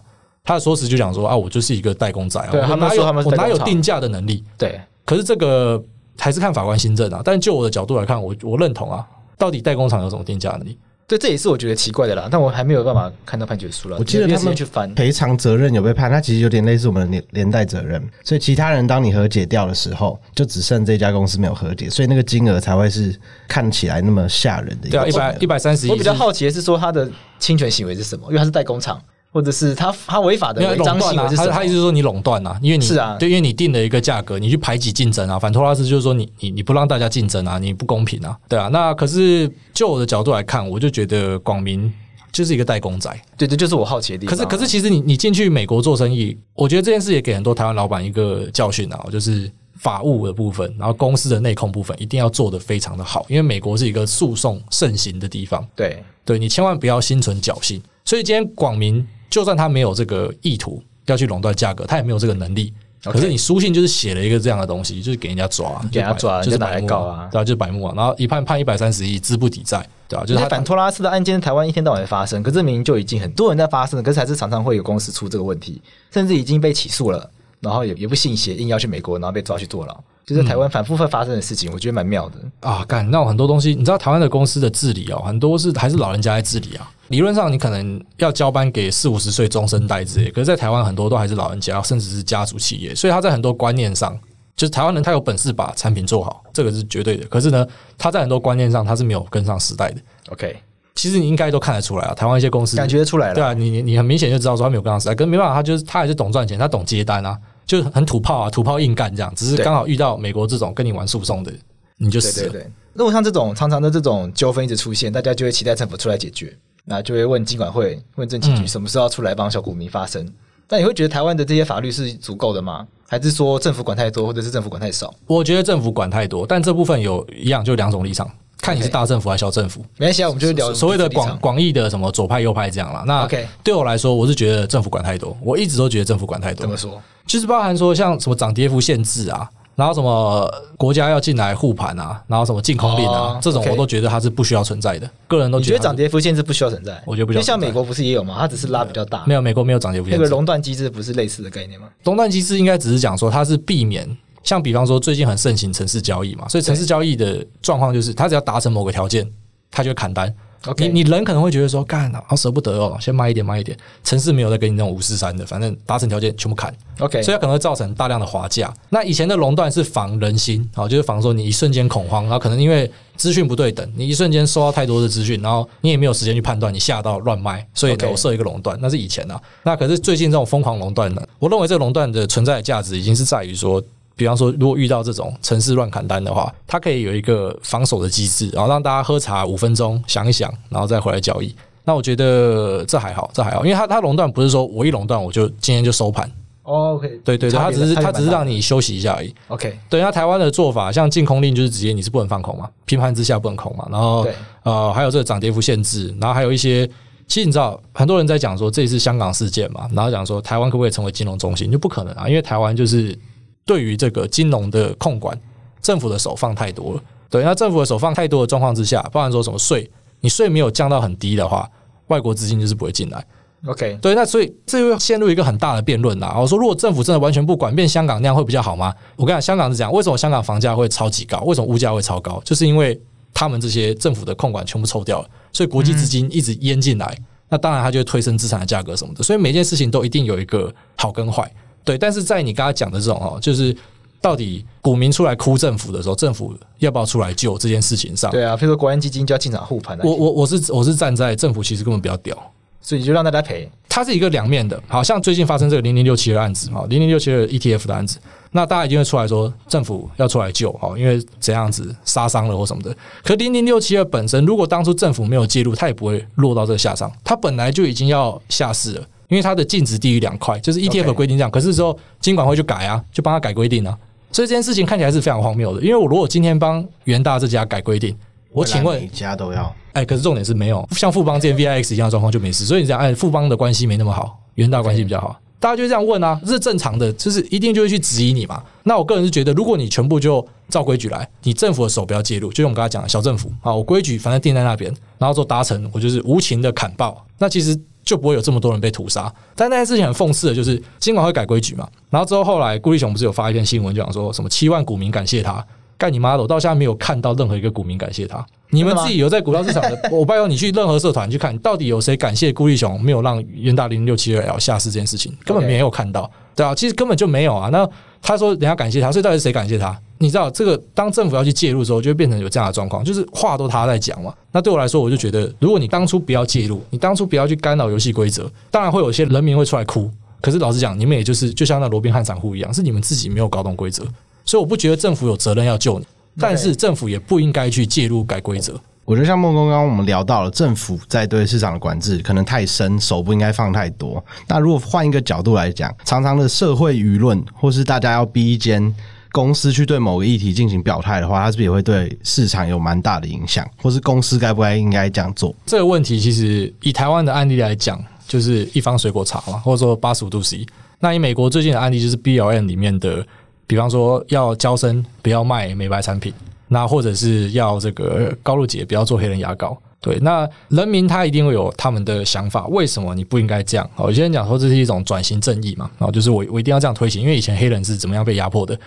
他的说辞就讲说啊，我就是一个代工仔啊，我哪有我哪有定价的能力？对，可是这个还是看法官新政啊。但就我的角度来看，我我认同啊。到底代工厂有什么定价能力？对，这也是我觉得奇怪的啦。但我还没有办法看到判决书了。我记得他们去翻赔偿责任有被判，他其实有点类似我们的连连带责任。所以其他人当你和解掉的时候，就只剩这家公司没有和解，所以那个金额才会是看起来那么吓人的一个。对啊，一百一百三十亿。我比较好奇的是说他的侵权行为是什么？因为他是代工厂。或者是他他违法的违章行为是什么？他他意思是说你垄断啊，因为你是啊，对，因为你定了一个价格，你去排挤竞争啊。反托拉斯就是说你你你不让大家竞争啊，你不公平啊，对啊。那可是就我的角度来看，我就觉得广明就是一个代工仔，对对，就是我好奇的地方。可是可是其实你你进去美国做生意，我觉得这件事也给很多台湾老板一个教训啊，就是法务的部分，然后公司的内控部分一定要做得非常的好，因为美国是一个诉讼盛行的地方。对对，你千万不要心存侥幸。所以今天广明。就算他没有这个意图要去垄断价格，他也没有这个能力。可是你书信就是写了一个这样的东西，就是给人家抓，给人家抓，就是白目啊，对啊，就是白目啊。然后一判判一百三十亿，资不抵债，对啊，就是反托拉斯的案件，台湾一天到晚发生，可是明明就已经很多人在发生，可是还是常常会有公司出这个问题，甚至已经被起诉了，然后也也不信邪，硬要去美国，然后被抓去坐牢。就是台湾反复会发生的事情，我觉得蛮妙的啊！干，那很多东西，你知道台湾的公司的治理哦，很多是还是老人家在治理啊。理论上你可能要交班给四五十岁中生代之类，可是，在台湾很多都还是老人家，甚至是家族企业，所以他在很多观念上，就是台湾人他有本事把产品做好，这个是绝对的。可是呢，他在很多观念上他是没有跟上时代的。OK，其实你应该都看得出来啊，台湾一些公司感觉出来了，对啊，你你你很明显就知道说他没有跟上时代，可是没办法，他就是他还是懂赚钱，他懂接单啊。就是很土炮啊，土炮硬干这样，只是刚好遇到美国这种跟你玩诉讼的，你就死了。对对对，如果像这种常常的这种纠纷一直出现，大家就会期待政府出来解决，那就会问金管会、问政企局什么时候要出来帮小股民发声。嗯、但你会觉得台湾的这些法律是足够的吗？还是说政府管太多，或者是政府管太少？我觉得政府管太多，但这部分有一样就两种立场。看你是大政府还是小政府。没关系，我们就聊所谓的广广义的什么左派右派这样啦。那对我来说，我是觉得政府管太多，我一直都觉得政府管太多。怎么说？就是包含说像什么涨跌幅限制啊。然后什么国家要进来护盘啊，然后什么禁空令啊，这种我都觉得它是不需要存在的。个人都觉得涨跌幅限制不需要存在，我觉得不需要。就像美国不是也有吗？它只是拉比较大。没有，美国没有涨跌幅限制。那个熔断机制不是类似的概念吗？熔断机制应该只是讲说它是避免，像比方说最近很盛行城市交易嘛，所以城市交易的状况就是它只要达成某个条件，它就会砍单。你你人可能会觉得说，干啊，好舍不得哦，先卖一点，卖一点。城市没有再给你那种五四三的，反正达成条件全部砍。OK，所以它可能会造成大量的滑价。那以前的垄断是防人心，好，就是防说你一瞬间恐慌，然后可能因为资讯不对等，你一瞬间收到太多的资讯，然后你也没有时间去判断，你吓到乱卖，所以我设一个垄断，那是以前啊。那可是最近这种疯狂垄断呢，我认为这个垄断的存在的价值已经是在于说。比方说，如果遇到这种城市乱砍单的话，它可以有一个防守的机制，然后让大家喝茶五分钟，想一想，然后再回来交易。那我觉得这还好，这还好，因为它它垄断不是说我一垄断我就今天就收盘。OK，对对对，它只是它只是让你休息一下而已。OK，对，那台湾的做法，像禁空令就是直接你是不能放空嘛，平盘之下不能空嘛。然后呃，还有这个涨跌幅限制，然后还有一些，其实你知道，很多人在讲说这是香港事件嘛，然后讲说台湾可不可以成为金融中心，就不可能啊，因为台湾就是。对于这个金融的控管，政府的手放太多了。对，那政府的手放太多的状况之下，包含说什么税，你税没有降到很低的话，外国资金就是不会进来。OK，对，那所以这又陷入一个很大的辩论啦。我说，如果政府真的完全不管，变香港那样会比较好吗？我跟你讲，香港是这样，为什么香港房价会超级高？为什么物价会超高？就是因为他们这些政府的控管全部抽掉了，所以国际资金一直淹进来，嗯、那当然它就会推升资产的价格什么的。所以每件事情都一定有一个好跟坏。对，但是在你刚才讲的这种哦，就是到底股民出来哭政府的时候，政府要不要出来救这件事情上？对啊，譬如说国安基金就要进场护盘。我我我是我是站在政府其实根本比较屌，所以你就让大家赔。它是一个两面的，好像最近发生这个零零六七的案子，哈，零零六七的 ETF 的案子，那大家一定会出来说政府要出来救，哈，因为怎样子杀伤了或什么的。可零零六七二本身，如果当初政府没有介入，它也不会落到这个下场，它本来就已经要下市了。因为它的净值低于两块，就是 ETF 的规定这样。可是之后金管会去改啊，就帮他改规定啊。所以这件事情看起来是非常荒谬的。因为我如果今天帮元大这家改规定，我请问每家都要？哎，可是重点是没有像富邦这 VIX 一样的状况就没事。所以你讲，哎，富邦的关系没那么好，元大关系比较好.大家就这样问啊，这是正常的，就是一定就会去质疑你嘛。那我个人是觉得，如果你全部就照规矩来，你政府的手不要介入，就像我们刚才讲的小政府啊，我规矩反正定在那边，然后做达成，我就是无情的砍爆。那其实。就不会有这么多人被屠杀。但那件事情很讽刺的，就是金管会改规矩嘛，然后之后后来顾立雄不是有发一篇新闻，就讲说什么七万股民感谢他，干你妈的！我到现在没有看到任何一个股民感谢他。你们自己有在股票市场的，我拜托你去任何社团去看，到底有谁感谢顾立雄没有让元大零六七二 L 下市这件事情，根本没有看到，对啊，其实根本就没有啊。那他说人家感谢他，所以到底是谁感谢他？你知道这个，当政府要去介入的时候，就会变成有这样的状况，就是话都他在讲嘛。那对我来说，我就觉得，如果你当初不要介入，你当初不要去干扰游戏规则，当然会有些人民会出来哭。可是老实讲，你们也就是就像那罗宾汉散户一样，是你们自己没有搞懂规则，所以我不觉得政府有责任要救你，但是政府也不应该去介入改规则。我觉得像孟公刚刚我们聊到了，政府在对市场的管制可能太深，手不应该放太多。那如果换一个角度来讲，常常的社会舆论，或是大家要逼一间。公司去对某个议题进行表态的话，它是不是也会对市场有蛮大的影响？或是公司该不该应该这样做？这个问题其实以台湾的案例来讲，就是一方水果茶嘛，或者说八十五度 C。那以美国最近的案例就是 BLM 里面的，比方说要娇生不要卖美白产品，那或者是要这个高露洁不要做黑人牙膏。对，那人民他一定会有他们的想法，为什么你不应该这样？有些人讲说这是一种转型正义嘛，然后就是我我一定要这样推行，因为以前黑人是怎么样被压迫的。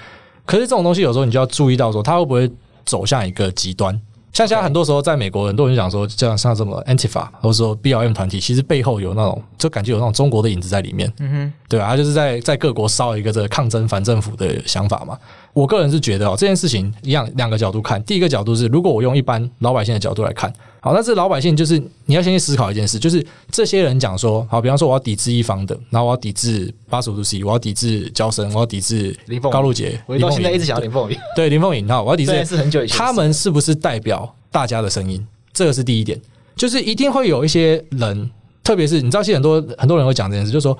可是这种东西有时候你就要注意到说，它会不会走向一个极端？像现在很多时候在美国，很多人讲说，像像什么 Antifa 或者说 BLM 团体，其实背后有那种就感觉有那种中国的影子在里面。嗯哼，对啊，他就是在在各国烧一个这个抗争反政府的想法嘛。我个人是觉得哦，这件事情一样两个角度看。第一个角度是，如果我用一般老百姓的角度来看。好，但是老百姓就是你要先去思考一件事，就是这些人讲说，好，比方说我要抵制一方的，然后我要抵制八十五度 C，我要抵制焦生，我要抵制高露洁。我到现在一直想要林凤颖，对林凤颖，好，我要抵制。是很久以前，他们是不是代表大家的声音？这个是第一点，就是一定会有一些人，特别是你知道，现在很多很多人会讲这件事，就是说，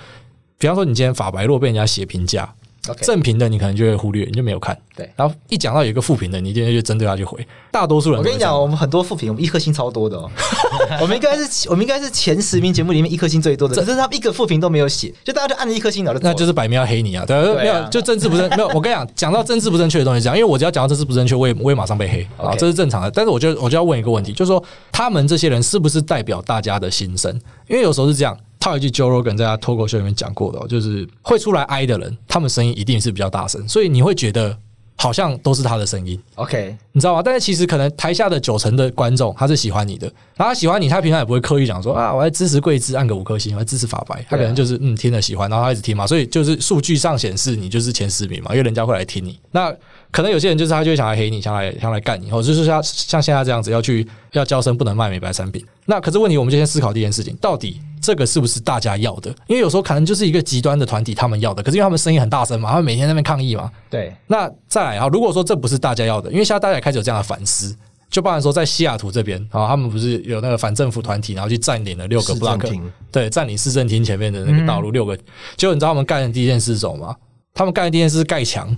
比方说你今天法白若被人家写评价正评的你可能就会忽略，你就没有看。对，然后一讲到有一个负评的，你一定就针对他去回。大多数人，我跟你讲，我们很多负评，我们一颗星超多的哦。(laughs) 我们应该是我们应该是前十名节目里面一颗星最多的，只是他们一个负评都没有写，就大家就按了一颗星，然后那就是摆明要黑你啊！对，没有就政治不正，没有。我跟你讲，讲到政治不正确的东西，这样，因为我只要讲到政治不正确，我也 (laughs) 我也马上被黑啊，这是正常的。但是我就我就要问一个问题，就是说他们这些人是不是代表大家的心声？因为有时候是这样。套一句 Joe Rogan 在他脱口秀里面讲过的，就是会出来哀的人，他们声音一定是比较大声，所以你会觉得好像都是他的声音。OK，你知道吗？但是其实可能台下的九成的观众他是喜欢你的，然后他喜欢你，他平常也不会刻意讲说啊，我来支持贵智，按个五颗星，我来支持法白。他可能就是嗯听了喜欢，然后他一直听嘛，所以就是数据上显示你就是前十名嘛，因为人家会来听你。那可能有些人就是他就会想来黑你，想来想来干你，或者就是像像现在这样子要去要交生不能卖美白产品。那可是问题，我们就先思考第一件事情，到底。这个是不是大家要的？因为有时候可能就是一个极端的团体，他们要的，可是因为他们声音很大声嘛，他们每天在那边抗议嘛。对。那再来啊，如果说这不是大家要的，因为现在大家也开始有这样的反思，就包含说在西雅图这边啊，他们不是有那个反政府团体，然后去占领了六个布拉克，对，占领市政厅前面的那个道路六个。结果你知道他们干的第一件事是什么吗？他们干的第一件事是盖墙，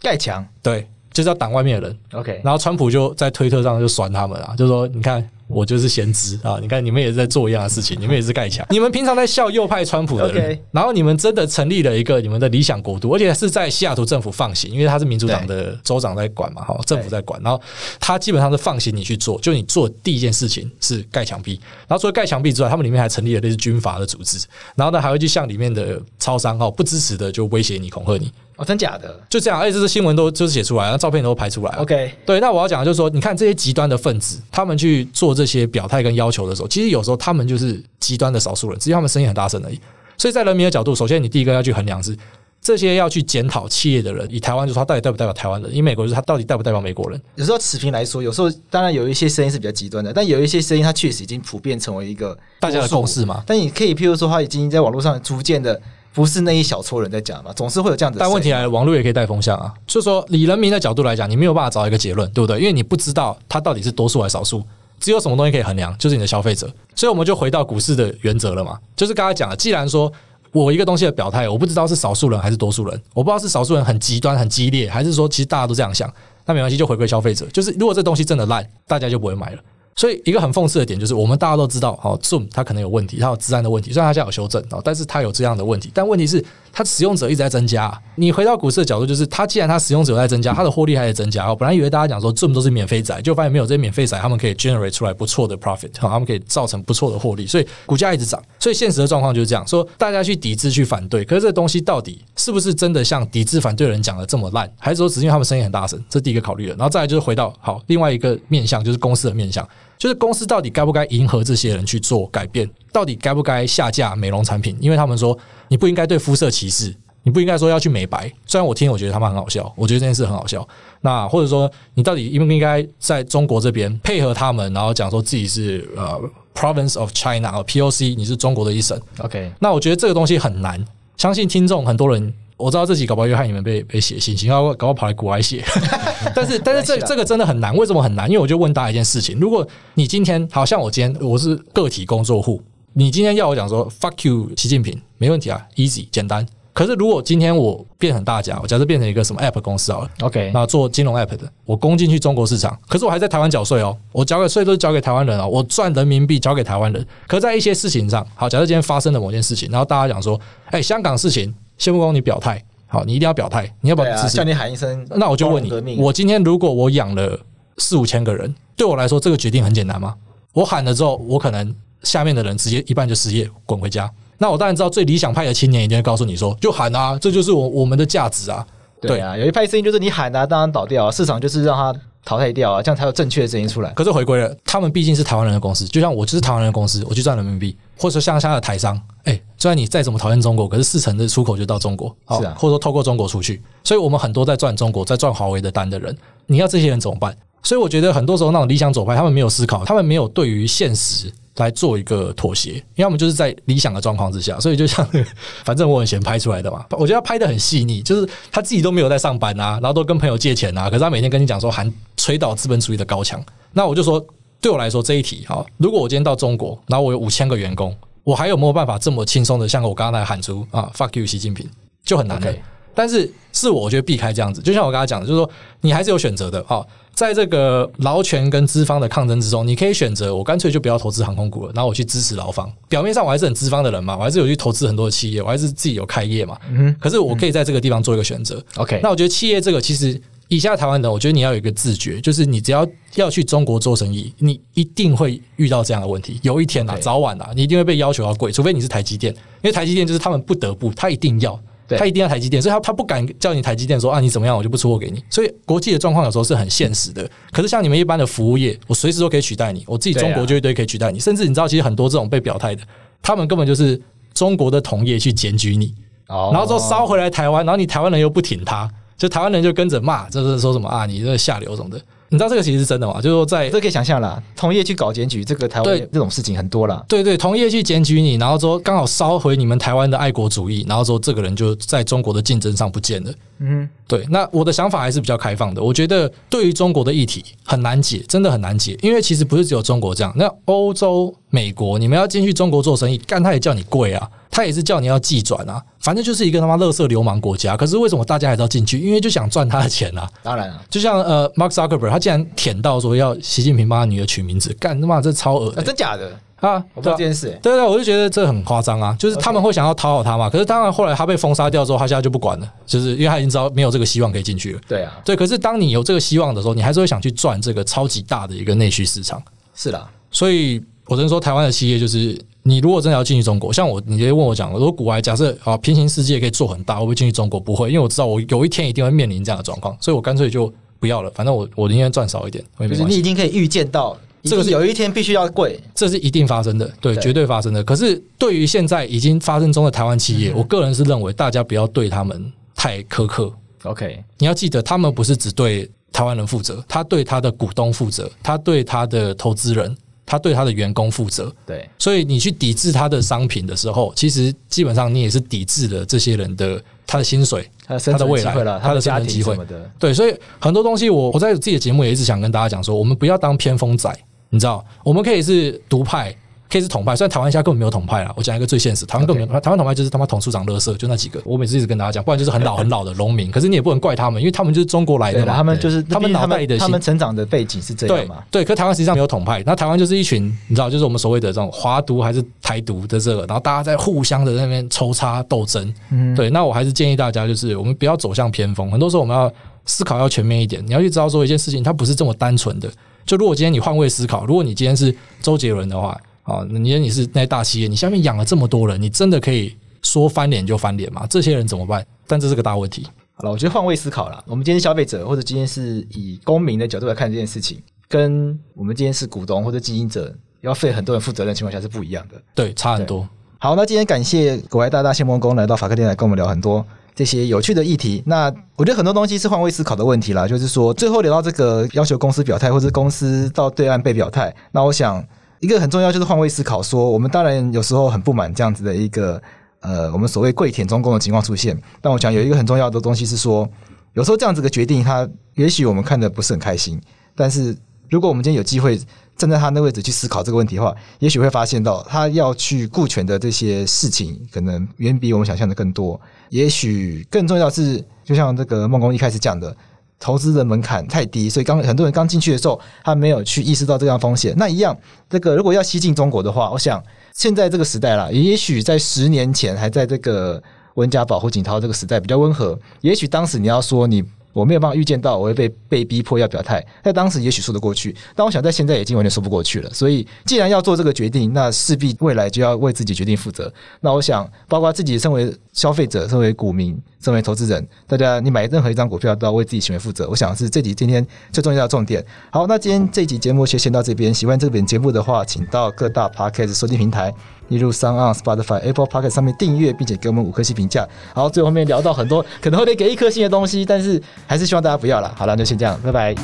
盖墙，对，就是要挡外面的人。OK。然后川普就在推特上就酸他们啊，就说你看。我就是先知啊！你看，你们也是在做一样的事情，你们也是盖墙。(laughs) 你们平常在笑右派川普的人，然后你们真的成立了一个你们的理想国度，而且是在西雅图政府放行，因为他是民主党的州长在管嘛，哈，政府在管。然后他基本上是放行你去做，就你做第一件事情是盖墙壁。然后除了盖墙壁之外，他们里面还成立了类似军阀的组织，然后呢还会去向里面的超商哦不支持的就威胁你、恐吓你。哦，真假的？就这样，而且这些新闻都就是写出来，然后照片都拍出来。OK，对。那我要讲的就是说，你看这些极端的分子，他们去做这些表态跟要求的时候，其实有时候他们就是极端的少数人，只是他们声音很大声而已。所以在人民的角度，首先你第一个要去衡量是这些要去检讨企业的人，以台湾就是他到底代不代表台湾人，以美国就是他到底代不代表美国人。有时候持平来说，有时候当然有一些声音是比较极端的，但有一些声音它确实已经普遍成为一个大家的共识嘛。但你可以譬如说，他已经在网络上逐渐的。不是那一小撮人在讲嘛，总是会有这样子。但问题来了，网络也可以带风向啊。就是说，以人民的角度来讲，你没有办法找一个结论，对不对？因为你不知道它到底是多数还是少数。只有什么东西可以衡量，就是你的消费者。所以我们就回到股市的原则了嘛。就是刚才讲了，既然说我一个东西的表态，我不知道是少数人还是多数人，我不知道是少数人很极端很激烈，还是说其实大家都这样想，那没关系，就回归消费者。就是如果这东西真的烂，大家就不会买了。所以一个很讽刺的点就是，我们大家都知道，哦，Zoom 它可能有问题，它有资安的问题，虽然它现在有修正哦，但是它有这样的问题。但问题是，它使用者一直在增加。你回到股市的角度，就是它既然它使用者在增加，它的获利还在增加。哦，本来以为大家讲说 Zoom 都是免费仔，就发现没有这些免费仔，他们可以 generate 出来不错的 profit，好，他们可以造成不错的获利，所以股价一直涨。所以现实的状况就是这样说，大家去抵制、去反对，可是这个东西到底是不是真的像抵制、反对的人讲的这么烂，还是说只是因为他们声音很大声？这是第一个考虑的。然后再来就是回到好另外一个面向，就是公司的面向。就是公司到底该不该迎合这些人去做改变？到底该不该下架美容产品？因为他们说你不应该对肤色歧视，你不应该说要去美白。虽然我听我觉得他们很好笑，我觉得这件事很好笑。那或者说你到底应不应该在中国这边配合他们，然后讲说自己是呃 Province of China 啊 POC，你是中国的一省？OK，那我觉得这个东西很难。相信听众很多人。我知道自己搞不好又害你们被被写信，然后搞不好跑来国外写。(laughs) 但是但是这这个真的很难，为什么很难？因为我就问大家一件事情：如果你今天好像我今天我是个体工作户，你今天要我讲说 fuck you 习近平，没问题啊，easy 简单。可是如果今天我变很大家，我假设变成一个什么 app 公司好了，OK，那做金融 app 的，我攻进去中国市场，可是我还在台湾缴税哦，我缴给税都是缴给台湾人哦，我赚人民币缴给台湾人。可在一些事情上，好，假设今天发生了某件事情，然后大家讲说，哎，香港事情。谢木工，你表态好，你一定要表态，你要不要支持？叫你喊一声，那我就问你，我今天如果我养了四五千个人，对我来说这个决定很简单吗？我喊了之后，我可能下面的人直接一半就失业，滚回家。那我当然知道，最理想派的青年一定会告诉你说，就喊啊，这就是我我们的价值啊。对啊，有一派声音就是你喊啊，当然倒掉，啊市场就是让它淘汰掉啊，这样才有正确的声音出来。可是回归了，他们毕竟是台湾人的公司，就像我就是台湾人的公司，我去赚人民币，或者说像现在的台商。哎、欸，虽然你再怎么讨厌中国，可是四成的出口就到中国，是啊，或者说透过中国出去，所以我们很多在赚中国、在赚华为的单的人，你要这些人怎么办？所以我觉得很多时候那种理想左派，他们没有思考，他们没有对于现实来做一个妥协，因为他们就是在理想的状况之下，所以就像 (laughs) 反正我很闲拍出来的嘛，我觉得他拍得很细腻，就是他自己都没有在上班啊，然后都跟朋友借钱啊，可是他每天跟你讲说喊吹倒资本主义的高墙，那我就说对我来说这一题哈，如果我今天到中国，然后我有五千个员工。我还有没有办法这么轻松的像我刚刚来喊出啊 “fuck you” 习近平就很难了。Okay. 但是是我觉得避开这样子，就像我刚才讲的，就是说你还是有选择的啊。在这个劳权跟资方的抗争之中，你可以选择我干脆就不要投资航空股了，然后我去支持劳方。表面上我还是很资方的人嘛，我还是有去投资很多的企业，我还是自己有开业嘛。嗯，可是我可以在这个地方做一个选择。OK，那我觉得企业这个其实以下台湾人，我觉得你要有一个自觉，就是你只要要去中国做生意，你一定会遇到这样的问题。有一天啊，早晚啊，你一定会被要求要贵，除非你是台积电，因为台积电就是他们不得不，他一定要。他一定要台积电，所以他他不敢叫你台积电说啊，你怎么样，我就不出货给你。所以国际的状况有时候是很现实的。可是像你们一般的服务业，我随时都可以取代你，我自己中国就一堆可以取代你。甚至你知道，其实很多这种被表态的，他们根本就是中国的同业去检举你，然后之后烧回来台湾，然后你台湾人又不挺他，就台湾人就跟着骂，就是说什么啊，你这个下流什么的。你知道这个其实是真的吗？就是说，在这可以想象啦，同业去搞检举，这个台湾这种事情很多啦。对对，同业去检举你，然后说刚好烧回你们台湾的爱国主义，然后说这个人就在中国的竞争上不见了。嗯，对。那我的想法还是比较开放的。我觉得对于中国的议题很难解，真的很难解，因为其实不是只有中国这样。那欧洲、美国，你们要进去中国做生意，干他也叫你贵啊。他也是叫你要寄转啊，反正就是一个他妈垃圾流氓国家。可是为什么大家还是要进去？因为就想赚他的钱啊。当然了，就像呃，Mark Zuckerberg，他竟然舔到说要习近平帮他女儿取名字，干他妈这超恶、欸啊！真假的啊？我不知道这件事、对对，我就觉得这很夸张啊。就是他们会想要讨好他嘛。可是当然后来他被封杀掉之后，他现在就不管了，就是因为他已经知道没有这个希望可以进去了。对啊，对。可是当你有这个希望的时候，你还是会想去赚这个超级大的一个内需市场。是啦，所以我只能说，台湾的企业就是。你如果真的要进去中国，像我，你直接问我讲，如果股外假设啊，平行世界可以做很大，会不会进去中国？不会，因为我知道我有一天一定会面临这样的状况，所以我干脆就不要了。反正我我宁愿赚少一点。就是你已经可以预见到，这个是有一天必须要贵，这是一定发生的，对，对绝对发生的。可是对于现在已经发生中的台湾企业，嗯、我个人是认为大家不要对他们太苛刻。OK，你要记得，他们不是只对台湾人负责，他对他的股东负责，他对他的投资人。他对他的员工负责，对，所以你去抵制他的商品的时候，其实基本上你也是抵制了这些人的他的薪水、他的未来、他的生存机会。对，所以很多东西我我在自己的节目也一直想跟大家讲说，我们不要当偏锋仔，你知道，我们可以是独派。可以是统派，虽然台湾现在根本没有统派啦。我讲一个最现实，台湾根本没有。台湾统派就是他妈统处长垃圾，就那几个。我每次一直跟大家讲，不然就是很老 (laughs) 很老的农民。可是你也不能怪他们，因为他们就是中国来的嘛。他们就是他们脑袋的，他们成长的背景是这样嘛？对，对。可是台湾实际上没有统派，那台湾就是一群，你知道，就是我们所谓的这种华独还是台独的这个，然后大家在互相的那边抽插斗争。嗯，对。那我还是建议大家，就是我们不要走向偏锋。很多时候我们要思考要全面一点，你要去知道说一件事情，它不是这么单纯的。就如果今天你换位思考，如果你今天是周杰伦的话。啊，你你是那大企业，你下面养了这么多人，你真的可以说翻脸就翻脸吗？这些人怎么办？但这是个大问题。好了，我觉得换位思考了。我们今天是消费者，或者今天是以公民的角度来看这件事情，跟我们今天是股东或者经营者要费很多人负责任的情况下是不一样的。对，差很多。好，那今天感谢国外大大谢孟恭来到法克电台跟我们聊很多这些有趣的议题。那我觉得很多东西是换位思考的问题啦，就是说最后聊到这个要求公司表态，或者公司到对岸被表态，那我想。一个很重要就是换位思考，说我们当然有时候很不满这样子的一个呃，我们所谓跪舔中共的情况出现。但我想有一个很重要的东西是说，有时候这样子的决定，他也许我们看得不是很开心。但是如果我们今天有机会站在他那位置去思考这个问题的话，也许会发现到他要去顾全的这些事情，可能远比我们想象的更多。也许更重要是，就像这个孟工一开始讲的。投资的门槛太低，所以刚很多人刚进去的时候，他没有去意识到这样风险。那一样，这个如果要吸进中国的话，我想现在这个时代啦，也许在十年前还在这个温家宝、胡锦涛这个时代比较温和，也许当时你要说你。我没有办法预见到我会被被逼迫要表态，在当时也许说得过去，但我想在现在已经完全说不过去了。所以既然要做这个决定，那势必未来就要为自己决定负责。那我想，包括自己身为消费者、身为股民、身为投资人，大家你买任何一张股票都要为自己行为负责。我想是这集今天最重要的重点。好，那今天这集节目就先到这边。喜欢这本节目的话，请到各大 Podcast 收听平台。例如 s o n Spotify、Apple p o c k e t 上面订阅，并且给我们五颗星评价。好，最后面聊到很多可能会得给一颗星的东西，但是还是希望大家不要了。好了，那就先这样，拜拜。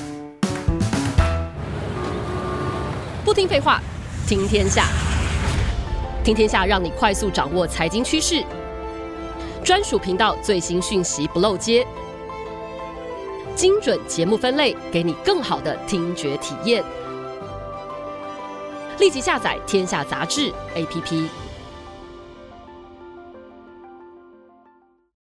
不听废话，听天下，听天下让你快速掌握财经趋势，专属频道最新讯息不漏接，精准节目分类，给你更好的听觉体验。立即下载《天下杂志》APP。